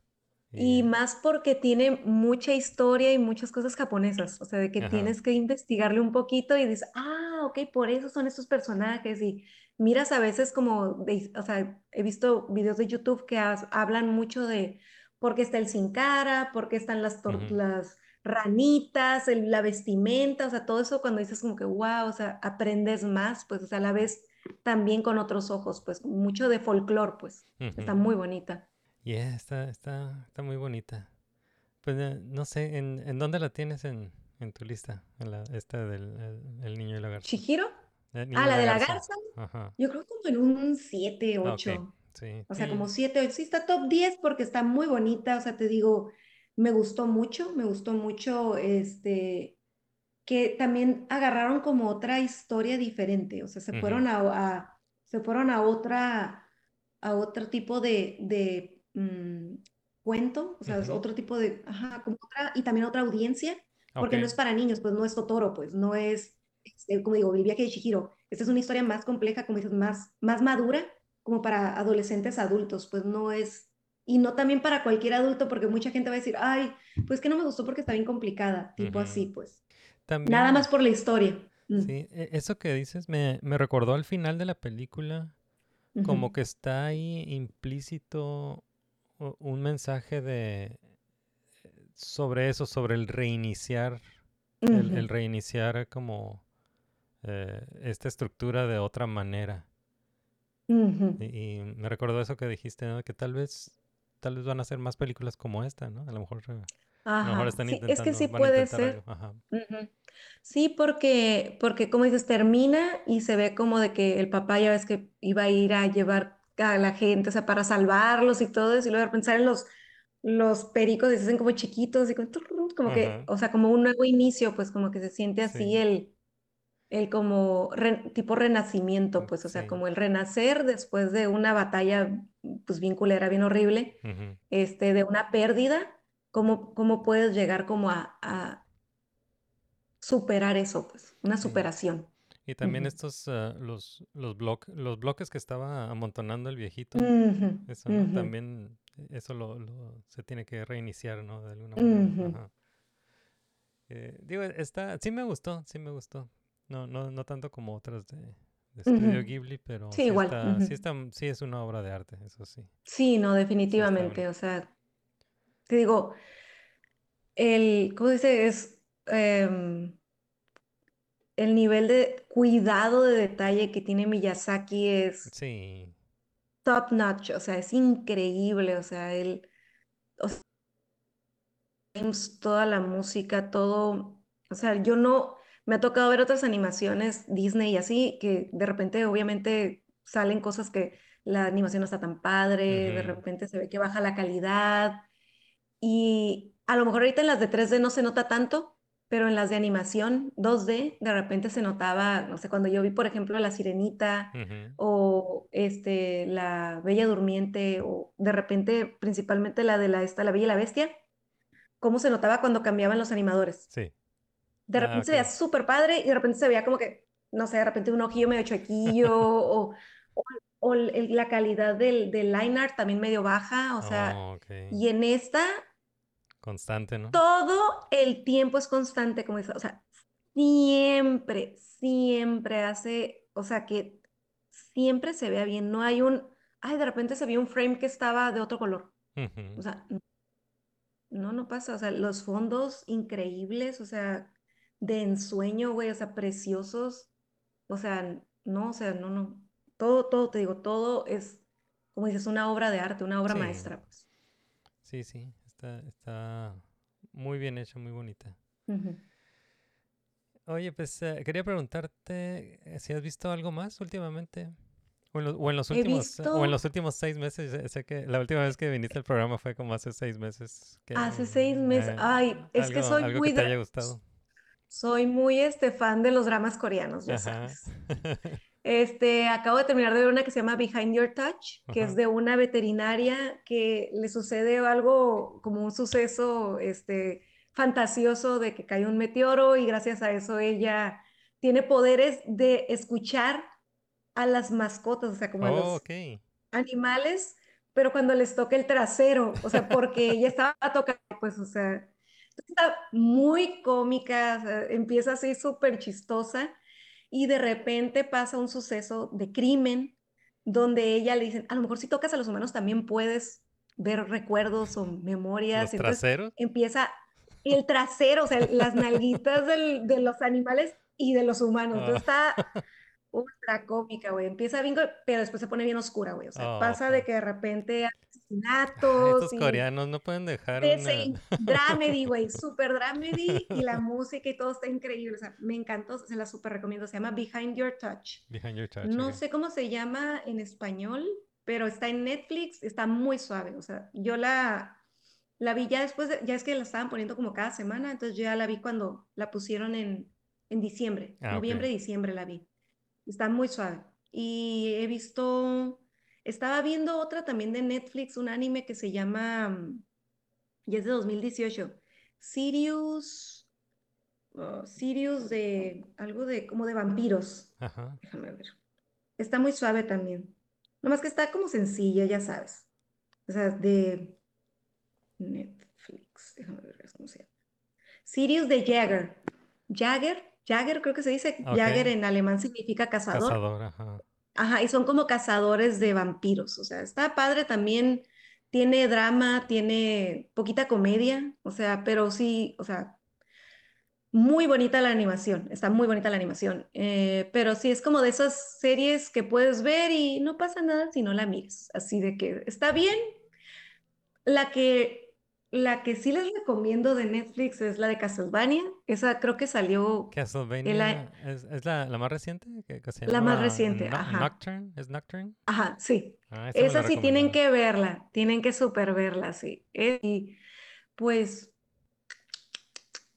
Y Y- más porque tiene mucha historia y muchas cosas japonesas, o sea, de que Ajá. tienes que investigarle un poquito y dices, ah, ok, por eso son estos personajes. Y miras a veces como, de- o sea, he visto videos de YouTube que has- hablan mucho de por qué está el sin cara, por qué están las, Ujú. las ranitas, el- la vestimenta, o sea, todo eso cuando dices como que, wow, o sea, aprendes más, pues, o sea, a la vez también con otros ojos, pues, mucho de folclore, pues, está muy bonita. Yeah, está, está, está muy bonita. Pues eh, no sé, ¿en, en dónde la tienes en, en tu lista? En la, esta del el, el niño y la garza. ¿Chihiro? Niño Ah, la de la garza. Ajá. Yo creo como en un 7, Ah, ok. 8. Sí. O sea, como 7, 8. Sí, está top 10 porque está muy bonita. O sea, te digo, me gustó mucho, me gustó mucho este, que también agarraron como otra historia diferente. O sea, se fueron a, a- se fueron a otra, a otro tipo de, de mm, cuento. O sea, es Ujú. otro tipo de, ajá, como otra, y también otra audiencia, porque no es para niños, pues no es Totoro, pues no es, este, como digo, el viaje de Chihiro. Esta es una historia más compleja, como dices, más, más madura como para adolescentes adultos, pues no es, y no también para cualquier adulto, porque mucha gente va a decir, ay, pues que no me gustó porque está bien complicada, tipo así, pues. También, Nada más por la historia. Mm, sí, e- eso que dices me, me recordó al final de la película, como que está ahí implícito un mensaje de sobre eso, sobre el reiniciar, el, reiniciar como eh, esta estructura de otra manera. Y, y me recordó eso que dijiste, ¿no? Que tal vez, tal vez van a hacer más películas como esta, ¿no? A lo mejor, eh, a lo mejor Ajá, están sí, es que intentando, sí puede ser. Ajá. Sí, porque, porque como dices, termina y se ve como de que el papá ya ves que iba a ir a llevar a la gente, o sea, para salvarlos y todo eso, y luego pensar en los, los pericos y se hacen como chiquitos y como, que, Ajá. o sea, como un nuevo inicio, pues como que se siente así Sí, el, el como re- tipo renacimiento, pues, o sea, sí. como el renacer después de una batalla, pues bien culera, bien horrible, este, de una pérdida, ¿cómo, cómo puedes llegar como a, a superar eso, pues, una superación. Y también estos, ah, los, los, bloc- los bloques que estaba amontonando el viejito, eso, ¿no? También eso lo, lo- se tiene que reiniciar, ¿no? De alguna manera. Ajá. Eh, digo, está, sí me gustó, sí me gustó. No, no, no tanto como otras de, de Estudio Ujú. Ghibli, pero Sí, sí igual. está, sí está, sí es una obra de arte, eso sí. Sí, no, definitivamente. O sea, te digo, el, ¿cómo dice? Es em, el nivel de cuidado de detalle que tiene Miyazaki es Sí, top notch, o sea, es increíble, o sea, él, o sea, toda la música, todo, o sea, yo no, me ha tocado ver otras animaciones Disney y así, que de repente obviamente salen cosas que la animación no está tan padre, de repente se ve que baja la calidad y a lo mejor ahorita en las de 3D no se nota tanto, pero en las de animación 2D, de repente se notaba, no sé, cuando yo vi, por ejemplo, La Sirenita o este, La Bella Durmiente, o de repente, principalmente la de la, esta, La Bella y la Bestia, cómo se notaba cuando cambiaban los animadores. Sí. De Ah, repente se veía súper padre y de repente se veía como que, no sé, de repente un ojillo medio chuequillo o, o, o el- la calidad del, del line art también medio baja, o sea, Oh, ok. y en esta Constante, ¿no? todo el tiempo es constante, como dice, o sea, siempre, siempre hace, o sea, que siempre se vea bien, no hay un, ay, de repente se vio un frame que estaba de otro color, o Ujú. sea, no, no pasa, o sea, los fondos increíbles, o sea, de ensueño, güey, o sea, preciosos, o sea, no, o sea, no, no, todo, todo, te digo, todo es, como dices, una obra de arte, una obra Sí. maestra, pues. Sí, sí. Está, está muy bien hecha, muy bonita. Oye, pues eh, quería preguntarte eh, si has visto algo más últimamente. O en, lo- o en los últimos, o en los últimos seis meses. Sé- que la última vez que viniste al programa fue como hace seis meses. que, Hace seis meses, eh, ay, es que soy algo muy, que te haya gustado. Soy muy este fan de los dramas coreanos, ya Ajá. sabes. Este, acabo de terminar de ver una que se llama Behind Your Touch, que Ajá. es de una veterinaria que le sucede algo como un suceso este, fantasioso de que cae un meteoro y gracias a eso ella tiene poderes de escuchar a las mascotas, o sea, como a Oh, los animales, pero cuando les toca el trasero, o sea, porque ella estaba tocando, pues, o sea, está muy cómica, o sea, empieza así súper chistosa y de repente pasa un suceso de crimen donde ella le dicen, a lo mejor si tocas a los humanos también puedes ver recuerdos o memorias. Los entonces traseros. empieza el trasero, o sea, las nalguitas del- de los animales y de los humanos. Entonces está ultra cómica, güey. Empieza bien, pero después se pone bien oscura, güey. O sea, Oh, pasa de que de repente Ah, asesinatos estos y coreanos no pueden dejar una... dramedy, güey, super dramedy y la música y todo está increíble. O sea, me encantó, se la super recomiendo. Se llama Behind Your Touch. Behind your touch. No sé cómo se llama en español, pero está en Netflix, está muy suave. O sea, yo la, la vi ya después, de- ya es que la estaban poniendo como cada semana, entonces yo ya la vi cuando la pusieron en, en diciembre, Ah, noviembre, diciembre la vi. Está muy suave. Y he visto, estaba viendo otra también de Netflix, un anime que se llama, mm, y es de 2018, Sirius, oh, Sirius de, algo de, como de vampiros. Ajá. Déjame ver. Está muy suave también. Nomás que está como sencilla, ya sabes. O sea, de Netflix. Déjame ver cómo se llama. Sirius de Jagger. Jagger, Jagger creo que se dice. Ok. Jagger en alemán significa cazador. Cazador, ajá. Ajá, y son como cazadores de vampiros. O sea, está padre también. Tiene drama, tiene poquita comedia. O sea, pero sí, o sea, muy bonita la animación, está muy bonita la animación, eh, pero sí es como de esas series que puedes ver y no pasa nada si no la miras, así de que está bien. La que, la que sí les recomiendo de Netflix es la de Castlevania, esa creo que salió Castlevania es, es la, la más reciente que, que se La más reciente, No- ajá. Nocturne, ¿es Nocturne? Ajá, sí. Ah, esa sí tienen que verla, tienen que super verla, sí. Eh, Y pues,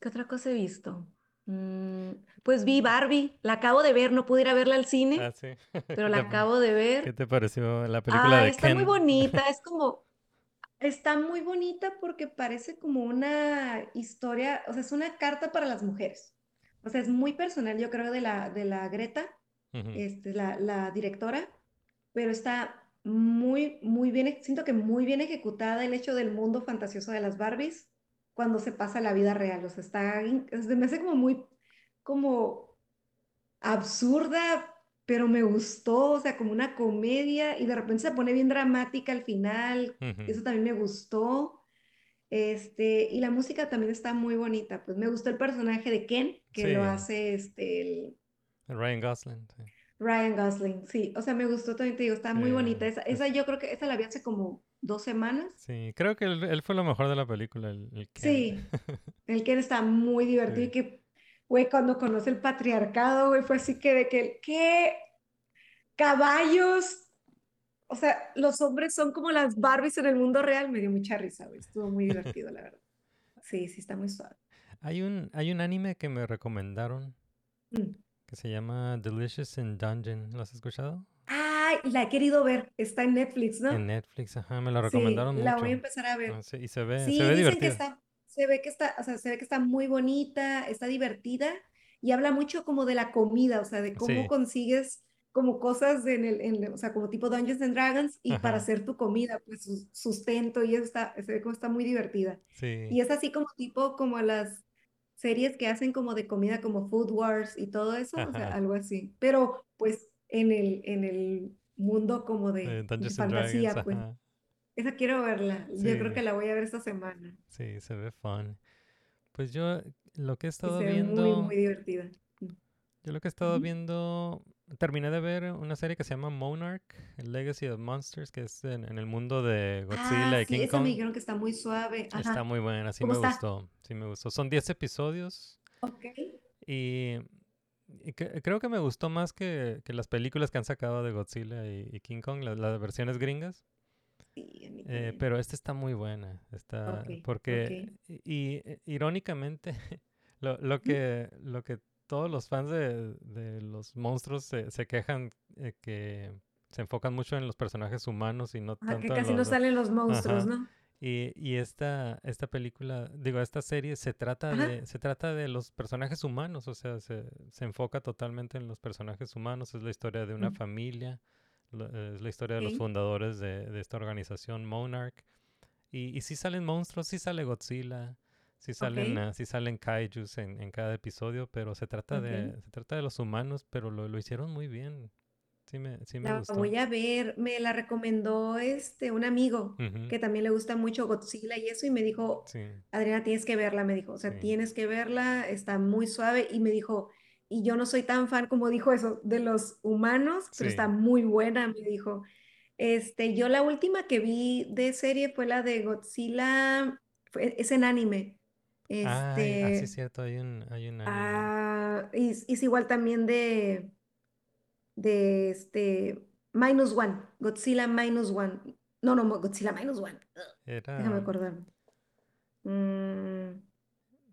¿qué otra cosa he visto? Mm, pues vi Barbie, la acabo de ver, no pude ir a verla al cine, Ah, sí. pero ¿Qué la acabo de ver. ¿Qué te pareció la película Ah, de está muy bonita, es como, está muy bonita porque parece como una historia, o sea, es una carta para las mujeres. O sea, es muy personal, yo creo, de la, de la Greta, Ujú. este, la, la directora, pero está muy, muy bien, e- siento que muy bien ejecutada el hecho del mundo fantasioso de las Barbies cuando se pasa a la vida real. O sea, está, se me hace como muy, como absurda, pero me gustó, o sea, como una comedia y de repente se pone bien dramática al final, eso también me gustó. Este, y la música también está muy bonita, pues me gustó el personaje de Ken, que lo hace este, el Ryan Gosling. sí. Ryan Gosling, sí, o sea, me gustó también, te digo, está muy bonita. Esa, es- esa yo creo que esa la vi hace como dos semanas. Sí, creo que él, él fue lo mejor de la película, el, el Ken. Sí, el Ken está muy divertido Sí. y que, güey, cuando conoce el patriarcado, güey, fue así que de que, ¿qué? Caballos, o sea, los hombres son como las Barbies en el mundo real, me dio mucha risa, güey, estuvo muy divertido, la verdad. Sí, sí, está muy suave. Hay un, hay un anime que me recomendaron Mm. que se llama Delicious in Dungeon. ¿Lo has escuchado? Ay, la he querido ver. Está en Netflix, ¿no? En Netflix, ajá, me la Sí, recomendaron la mucho. voy a empezar a ver. Ah, sí, y se ve, Sí, se ve dicen que divertida. está, se ve que está, o sea, se ve que está muy bonita, está divertida y habla mucho como de la comida, o sea, de cómo Sí. consigues como cosas en el, en, o sea, como tipo Dungeons and Dragons y para hacer tu comida, pues su- sustento y eso está, se ve como está muy divertida. Sí, Y es así como tipo como las series que hacen como de comida como Food Wars y todo eso, o sea, algo así. Pero pues en el, en el mundo como de, eh, fantasía, pues. ajá. Esa quiero verla. Yo creo que la voy a ver esta semana. Sí, se ve fun. Pues yo lo que he estado se ve muy, viendo, muy divertida. yo lo que he estado viendo, terminé de ver una serie que se llama Monarch, el Legacy of Monsters, que es en, en el mundo de Godzilla Ah, y sí, King esa me Kong. dijeron que está muy suave. Está muy buena, sí ¿Cómo me está? gustó, sí me gustó. Son 10 episodios Ok. y, y cre- creo que me gustó más que, que las películas que han sacado de Godzilla y, y King Kong, la- las versiones gringas. Sí, a mí Eh, pero esta está muy buena, está porque y, y, eh, irónicamente lo, lo que lo que todos los fans de, de los monstruos se, se quejan eh, que se enfocan mucho en los personajes humanos y no Ajá, que tanto en casi no los- salen los monstruos, Ajá. ¿no? y, y esta esta película digo esta serie se trata Ajá. de se trata de los personajes humanos o sea se, se enfoca totalmente en los personajes humanos es la historia de una familia es la historia de los fundadores de, de esta organización Monarch y, y sí salen monstruos sí sale Godzilla sí salen Ok. ah, sí salen kaijus en, en cada episodio pero se trata de Ok. se trata de los humanos pero lo, lo hicieron muy bien sí me sí me La gustó voy a ver. Me la recomendó este un amigo Ujú, que también le gusta mucho Godzilla y eso y me dijo, sí Adriana, tienes que verla, me dijo. O sea, tienes que verla, está muy suave y me dijo, y yo no soy tan fan como dijo eso de los humanos, pero Sí. está muy buena, me dijo. Este, yo la última que vi de serie fue la de Godzilla, fue- es en anime. Ah, sí Este, es cierto hay un hay un anime ah, y es, es igual también de, de este, Minus One, Godzilla Minus One. No, no, Godzilla Minus One. Déjame era acordarme. Mm,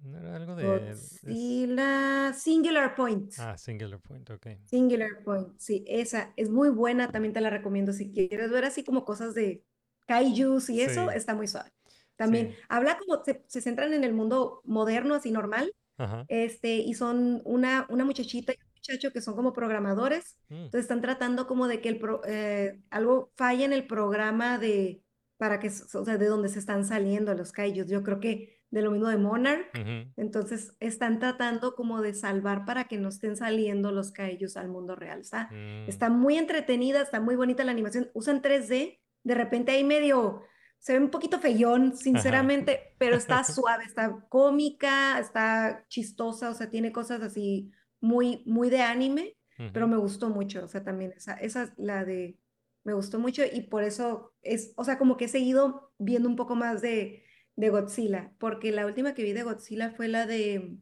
no era algo de es- Godzilla Singular Point. ah Singular Point ok Singular Point. Sí, esa es muy buena, también te la recomiendo si quieres ver así como cosas de kaijus y eso, Sí. está muy suave. También Sí. habla como se, se centran en el mundo moderno, así normal, Ajá. este, y son una, una muchachita y un muchacho que son como programadores, Mm, entonces están tratando como de que el pro- eh, algo falla en el programa de, para que, o sea, de donde se están saliendo los kaijus. Yo creo que de lo mismo de Monarch. Entonces están tratando como de salvar para que no estén saliendo los kaijus al mundo real. Está, mm, está muy entretenida, está muy bonita la animación. Usan 3D, de repente ahí medio, se ve un poquito feyón, sinceramente, pero está suave, está cómica, está chistosa, o sea, tiene cosas así muy, muy de anime, pero me gustó mucho, o sea, también esa, esa es la de, me gustó mucho y por eso es, o sea, como que he seguido viendo un poco más de, de Godzilla, porque la última que vi de Godzilla fue la de,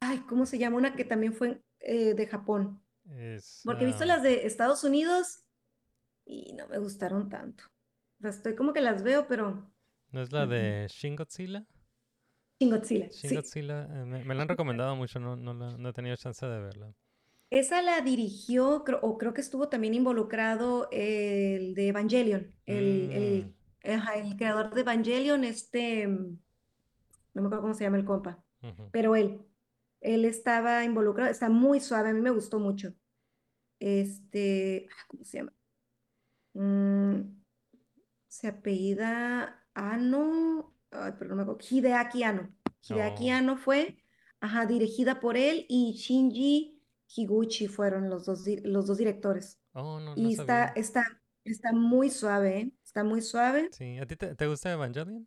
ay, ¿cómo se llama? Una que también fue eh, de Japón, Es, porque he visto las de Estados Unidos y no me gustaron tanto. O sea, estoy como que las veo, pero ¿no es la de Shin Godzilla? Shin Godzilla, Shin sí. Godzilla, eh, me, me la han recomendado mucho, no, no, la- no he tenido chance de verla. Esa la dirigió, o creo que estuvo también involucrado el de Evangelion, el, el, ajá, el creador de Evangelion, este, no me acuerdo cómo se llama el compa, pero él, él estaba involucrado, está muy suave, a mí me gustó mucho. Este, ah, ¿cómo se llama? Mm, se apellida Ano, ay, pero no me acuerdo, Hideaki Anno. Hideaki Oh. Anno fue, ajá, dirigida por él y Shinji Higuchi fueron los dos, los dos directores. Oh, no, no Y sabía. está, está muy suave, ¿eh? Está muy suave. Sí, ¿a ti te, te gusta Evangelion?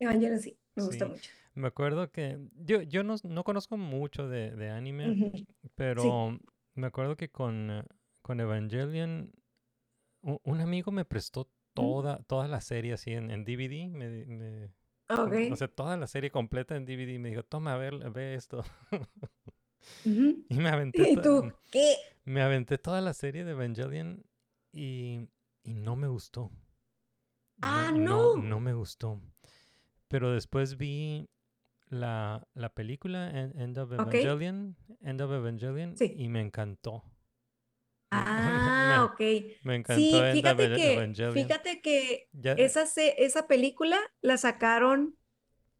Evangelion sí, me gusta mucho. me acuerdo que yo, yo no, no conozco mucho de, de anime, pero me acuerdo que con, con Evangelion un amigo me prestó toda, toda la serie así en, en DVD, me, me- Ok. o sea, toda la serie completa en DVD me dijo, toma, a ver, ve esto. Y me aventé, ¿Y tú qué? me aventé toda la serie de Evangelion y, y no me gustó. Ah, no, no. no me gustó. Pero después vi la, la película En- End of. Evangelion, End of Evangelion, Sí. y me encantó. Ah, ok. Me encantó Sí, End of fíjate que, Evangelion. fíjate que Ya- esa, esa película la sacaron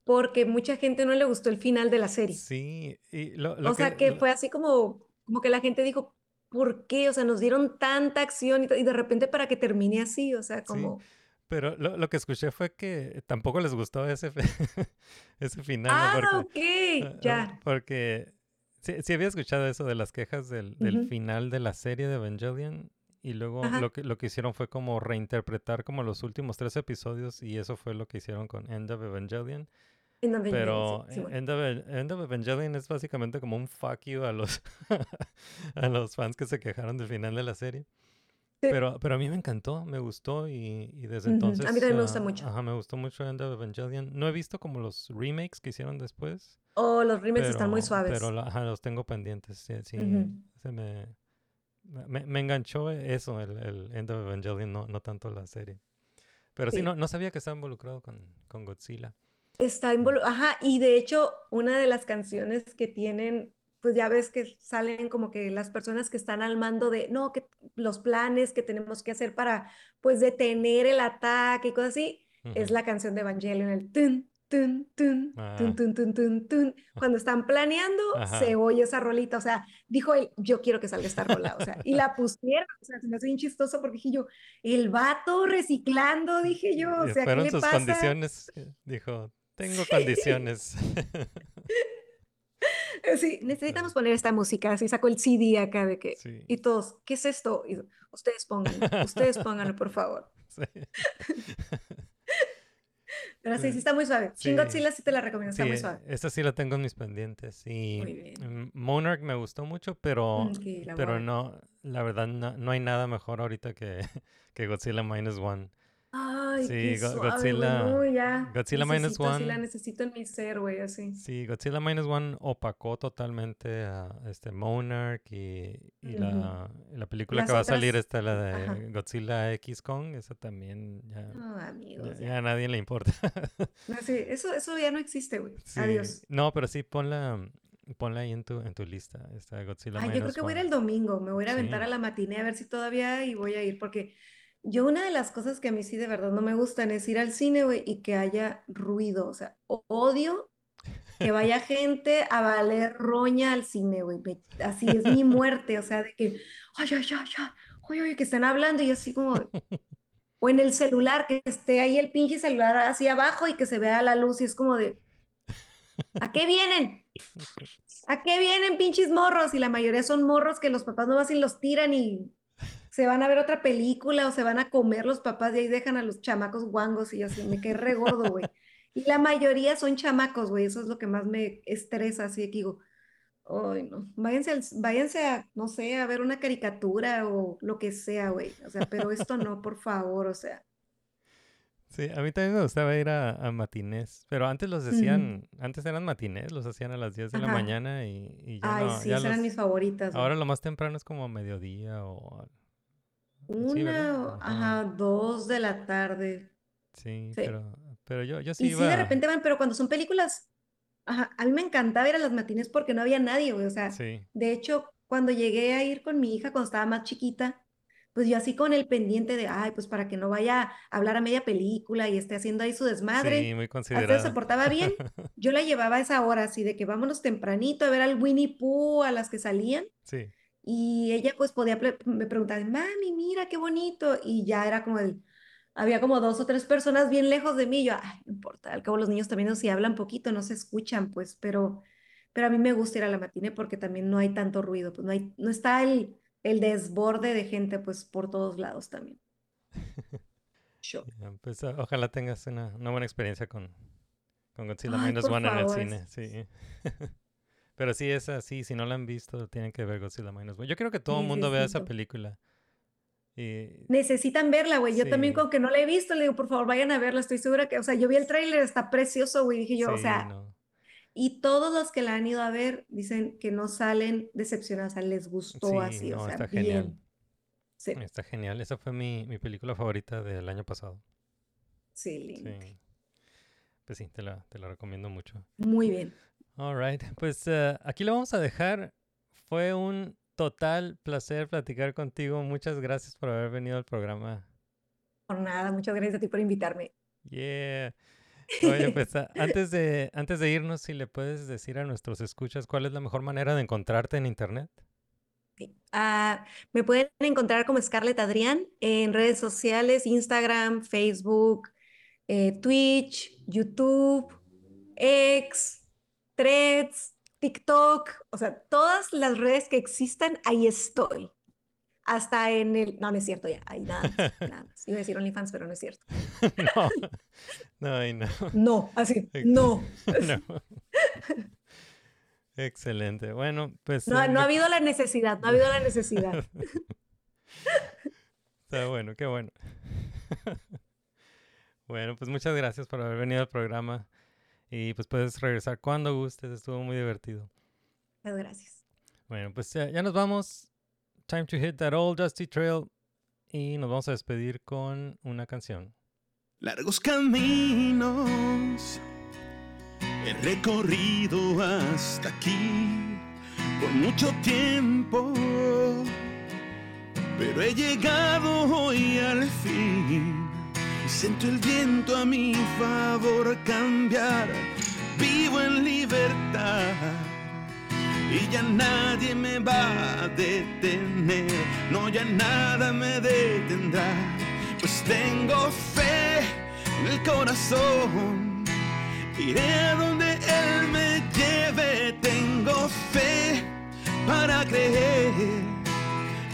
porque mucha gente no le gustó el final de la serie. Sí, y lo, lo O sea, que lo- fue así como, como que la gente dijo, ¿por qué? O sea, nos dieron tanta acción y, de repente para que termine así, o sea, como... Pero lo, lo que escuché fue que tampoco les gustó ese, ese final, ¿no? Ah, Porque, ok, ah, ya. Porque sí, sí había escuchado eso de las quejas del, del final de la serie de Evangelion y luego Ajá. lo que, lo que hicieron fue como reinterpretar como los últimos tres episodios y eso fue lo que hicieron con End of Evangelion. Pero sí, bueno. End, of, E- End of Evangelion es básicamente como un fuck you a los, a los fans que se quejaron del final de la serie. Sí. Pero, pero a mí me encantó, me gustó y, y desde Ujú, a mí entonces... también me gusta ah, mucho. Ajá, me gustó mucho End of Evangelion. No he visto como los remakes que hicieron después. Oh, los remakes están muy pero- suaves. Pero la- ajá, los tengo pendientes. Sí, sí, Ujú. se me, me, me enganchó eso, el, el End of Evangelion, no, no tanto la serie. Pero sí, Sí. no, no sabía que estaba involucrado con, con Godzilla. Está involu- Ajá, y de hecho, una de las canciones que tienen, pues ya ves que salen como que las personas que están al mando de, no, que los planes que tenemos que hacer para, pues, detener el ataque y cosas así, es Ujú. la canción de Evangelion, el tun, tun, tun, Ah. tun, tun, tun, tun, tun. Cuando están planeando, Ajá. se oye esa rolita, o sea, dijo él, yo quiero que salga esta rola, o sea, y la pusieron, o sea, se me hace bien chistoso porque dije yo, el vato reciclando, dije yo, o sea, ¿qué le sus pasa? condiciones. eh, Dijo, tengo condiciones. Sí, necesitamos poner esta música, así sacó el CD acá de que, Sí. y todos, ¿qué es esto? Y ustedes pónganlo, ustedes pónganlo, por favor. Sí. Pero sí, sí está muy suave. Sí. Godzilla sí te la recomiendo, está Sí, muy suave. esa sí la tengo en mis pendientes. Y Muy bien. mm, Monarch me gustó mucho, pero, Mm, pero no, la verdad no, no hay nada mejor ahorita que, que Godzilla Minus One. Ay, Sí, qué Go- suave, Godzilla- ya. Godzilla Minus Necesito, sí la One. necesito en mi ser, güey, así. Sí, Godzilla Minus One opacó totalmente a este Monarch y, y Ujú. la, y la película Las que va a salir está la ajá. de Godzilla X Kong, esa también ya, No, amigos, ya ya. a nadie le importa. No, sí, eso, eso ya no existe, güey. Sí, Adiós. No, pero sí ponla, ponla ahí en tu, en tu lista, esta Godzilla Ay, yo creo que voy a ir One. el domingo, me voy a ir a aventar Sí. a la matiné a ver si todavía y voy a ir, porque yo una de las cosas que a mí sí de verdad no me gustan es ir al cine, güey, y que haya ruido, o sea, odio que vaya gente a valer roña al cine, güey, así es mi muerte, o sea, de que, ay, ay, ay, ay, ay, ay, que están hablando y así como, o en el celular, que esté ahí el pinche celular así abajo y que se vea la luz y es como de, ¿a qué vienen? ¿A qué vienen pinches morros? Y la mayoría son morros que los papás no vas y los tiran y se van a ver otra película o se van a comer los papás y ahí dejan a los chamacos guangos y yo así me quedé re gordo, güey. Y la mayoría son chamacos, güey, eso es lo que más me estresa, así que digo, ay, no, váyanse, al- váyanse a, no sé, a ver una caricatura o lo que sea, güey, o sea, pero esto no, por favor, o sea, Sí, a mí también me gustaba ir a, a matinés, pero antes los decían, antes eran matinés, los hacían a las 10 de la mañana y, y ya ay, no, sí, ya esas eran mis favoritas, güey. ahora lo más temprano es como a mediodía o... sí, Una, ¿verdad? o- Ajá. ajá, dos de la tarde. Sí, Sí. pero, pero yo, yo sí Y sí, de iba... repente van, pero cuando son películas, ajá, a mí me encantaba ir a las matines porque no había nadie, güey. O sea, Sí, de hecho, cuando llegué a ir con mi hija cuando estaba más chiquita, pues yo así con el pendiente de, ay, pues para que no vaya a hablar a media película y esté haciendo ahí su desmadre. sí, muy Hasta se considerada. portaba bien. Yo la llevaba a esa hora, así de que vámonos tempranito a ver al Winnie Pooh, a las que salían. Sí, Y ella pues podía, me preguntar, mami, mira qué bonito. Y ya era como el, había como dos o tres personas bien lejos de mí. y Yo, ay, no importa, al cabo los niños también no si hablan poquito, no se escuchan, pues, pero, pero a mí me gusta ir a la matine porque también no hay tanto ruido, pues no hay, no está el, el desborde de gente, pues, por todos lados también. Pues ojalá tengas una, una buena experiencia con, con Godzilla Ay, Minus One en el favor, cine, sí. Pero sí, es así, si no la han visto, tienen que ver Godzilla Minus One. Yo creo que todo el mundo vea esa película. Y Necesitan verla, güey. Yo también con que no la he visto, le digo, por favor, vayan a verla. Estoy segura que, o sea, yo vi el tráiler, está precioso, güey. Dije yo, o sea, no. Y todos los que la han ido a ver dicen que no salen decepcionados, o sea, les gustó Sí, así, o sea, está bien. genial. Sí, Está genial. Esa fue mi, mi película favorita del año pasado. sí, lindo. Sí. pues sí, te la, te la recomiendo mucho. Muy bien. All right, pues eh, aquí lo vamos a dejar. Fue un total placer platicar contigo. Muchas gracias por haber venido al programa. Por nada, muchas gracias a ti por invitarme. Yeah. Oye, pues antes de, antes de irnos, si le puedes decir a nuestros escuchas cuál es la mejor manera de encontrarte en internet. Ah, me pueden encontrar como Scarlett Adrián en redes sociales, Instagram, Facebook, eh, Twitch, YouTube, X, Threads, TikTok, o sea, todas las redes que existan, ahí estoy. Hasta en el... No, no es cierto ya, ahí nada más, nada más. Iba a decir OnlyFans, pero no es cierto. no, no, ay, no, No, así, no. no. Excelente. Bueno, pues No, eh, no ha habido la necesidad, no ha habido la necesidad. Está bueno, qué bueno. Bueno, pues muchas gracias por haber venido al programa y pues puedes regresar cuando gustes, estuvo muy divertido. Muchas gracias. Bueno, pues ya, ya nos vamos. Time to hit that old dusty trail y nos vamos a despedir con una canción. Largos caminos he recorrido hasta aquí por mucho tiempo, pero he llegado hoy al fin siento el viento a mi favor cambiar. Vivo en libertad. Y ya nadie me va a detener, no ya nada me detendrá, pues tengo fe en el corazón, iré a donde Él me lleve, tengo fe para creer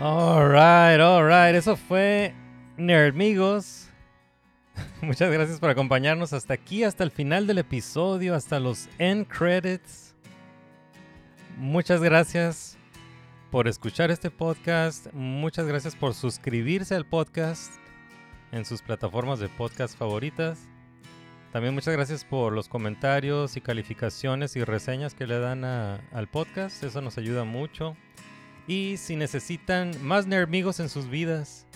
All right, all right. Eso fue Nerdmigos. Muchas gracias por acompañarnos hasta aquí, hasta el final del episodio, hasta los end credits. Muchas gracias por escuchar este podcast. Muchas gracias por suscribirse al podcast en sus plataformas de podcast favoritas. También muchas gracias por los comentarios y calificaciones y reseñas que le dan a- al podcast. Eso nos ayuda mucho. Y si necesitan más Nermigos en sus vidas,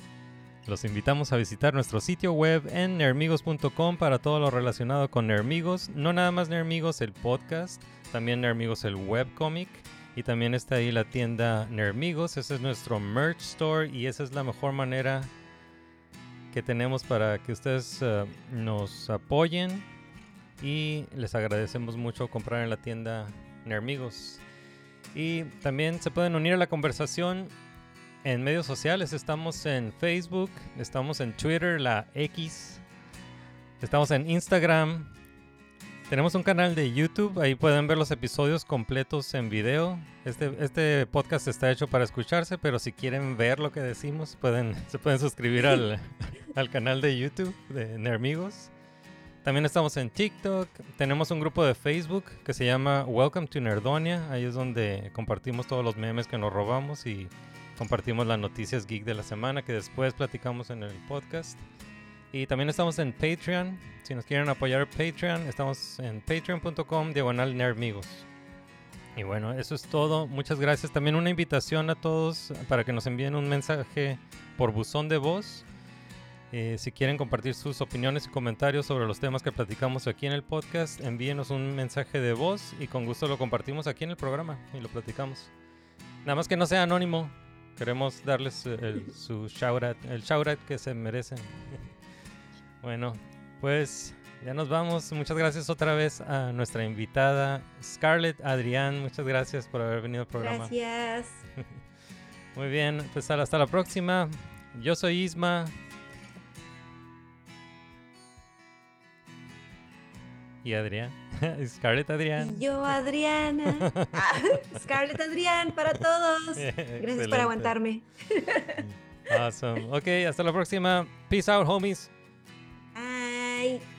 los invitamos a visitar nuestro sitio web en nermigos.com para todo lo relacionado con Nermigos. No nada más Nermigos el podcast, también Nermigos el webcomic. Y también está ahí la tienda Nermigos. Ese es nuestro merch store y esa es la mejor manera que tenemos para que ustedes eh, nos apoyen. Y les agradecemos mucho comprar en la tienda Nermigos. Y también se pueden unir a la conversación en medios sociales. Estamos en Facebook, estamos en Twitter, la X, estamos en Instagram. Tenemos un canal de YouTube, ahí pueden ver los episodios completos en video. Este, este podcast está hecho para escucharse, pero si quieren ver lo que decimos, pueden, se pueden suscribir al, al canal de YouTube de Nermigos. También estamos en TikTok. Tenemos un grupo de Facebook que se llama Welcome to Nerdonia. Ahí es donde compartimos todos los memes que nos robamos y compartimos las noticias geek de la semana que después platicamos en el podcast. Y también estamos en Patreon. Si nos quieren apoyar Patreon, estamos en patreon.com diagonal nerdmigos. Y bueno, eso es todo. Muchas gracias. También una invitación a todos para que nos envíen un mensaje por buzón de voz. Eh, si quieren compartir sus opiniones y comentarios sobre los temas que platicamos aquí en el podcast, envíenos un mensaje de voz y con gusto lo compartimos aquí en el programa y lo platicamos. Nada más que no sea anónimo. Queremos darles eh, el, su shout out, el shout out que se merecen. bueno, pues ya nos vamos. Muchas gracias otra vez a nuestra invitada Scarlett Adrián. Muchas gracias por haber venido al programa. Gracias. Muy bien, pues hasta la próxima. Yo soy Isma. Y Adrián. Scarlett Adrián. Y yo, Adriana. Ah, Scarlett Adrián para todos. Gracias Excelente. por aguantarme. Awesome. Ok, hasta la próxima. Peace out, homies. Bye.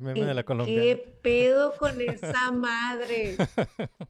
Meme de la ¿Qué- colombiana. ¿Qué pedo con esa madre?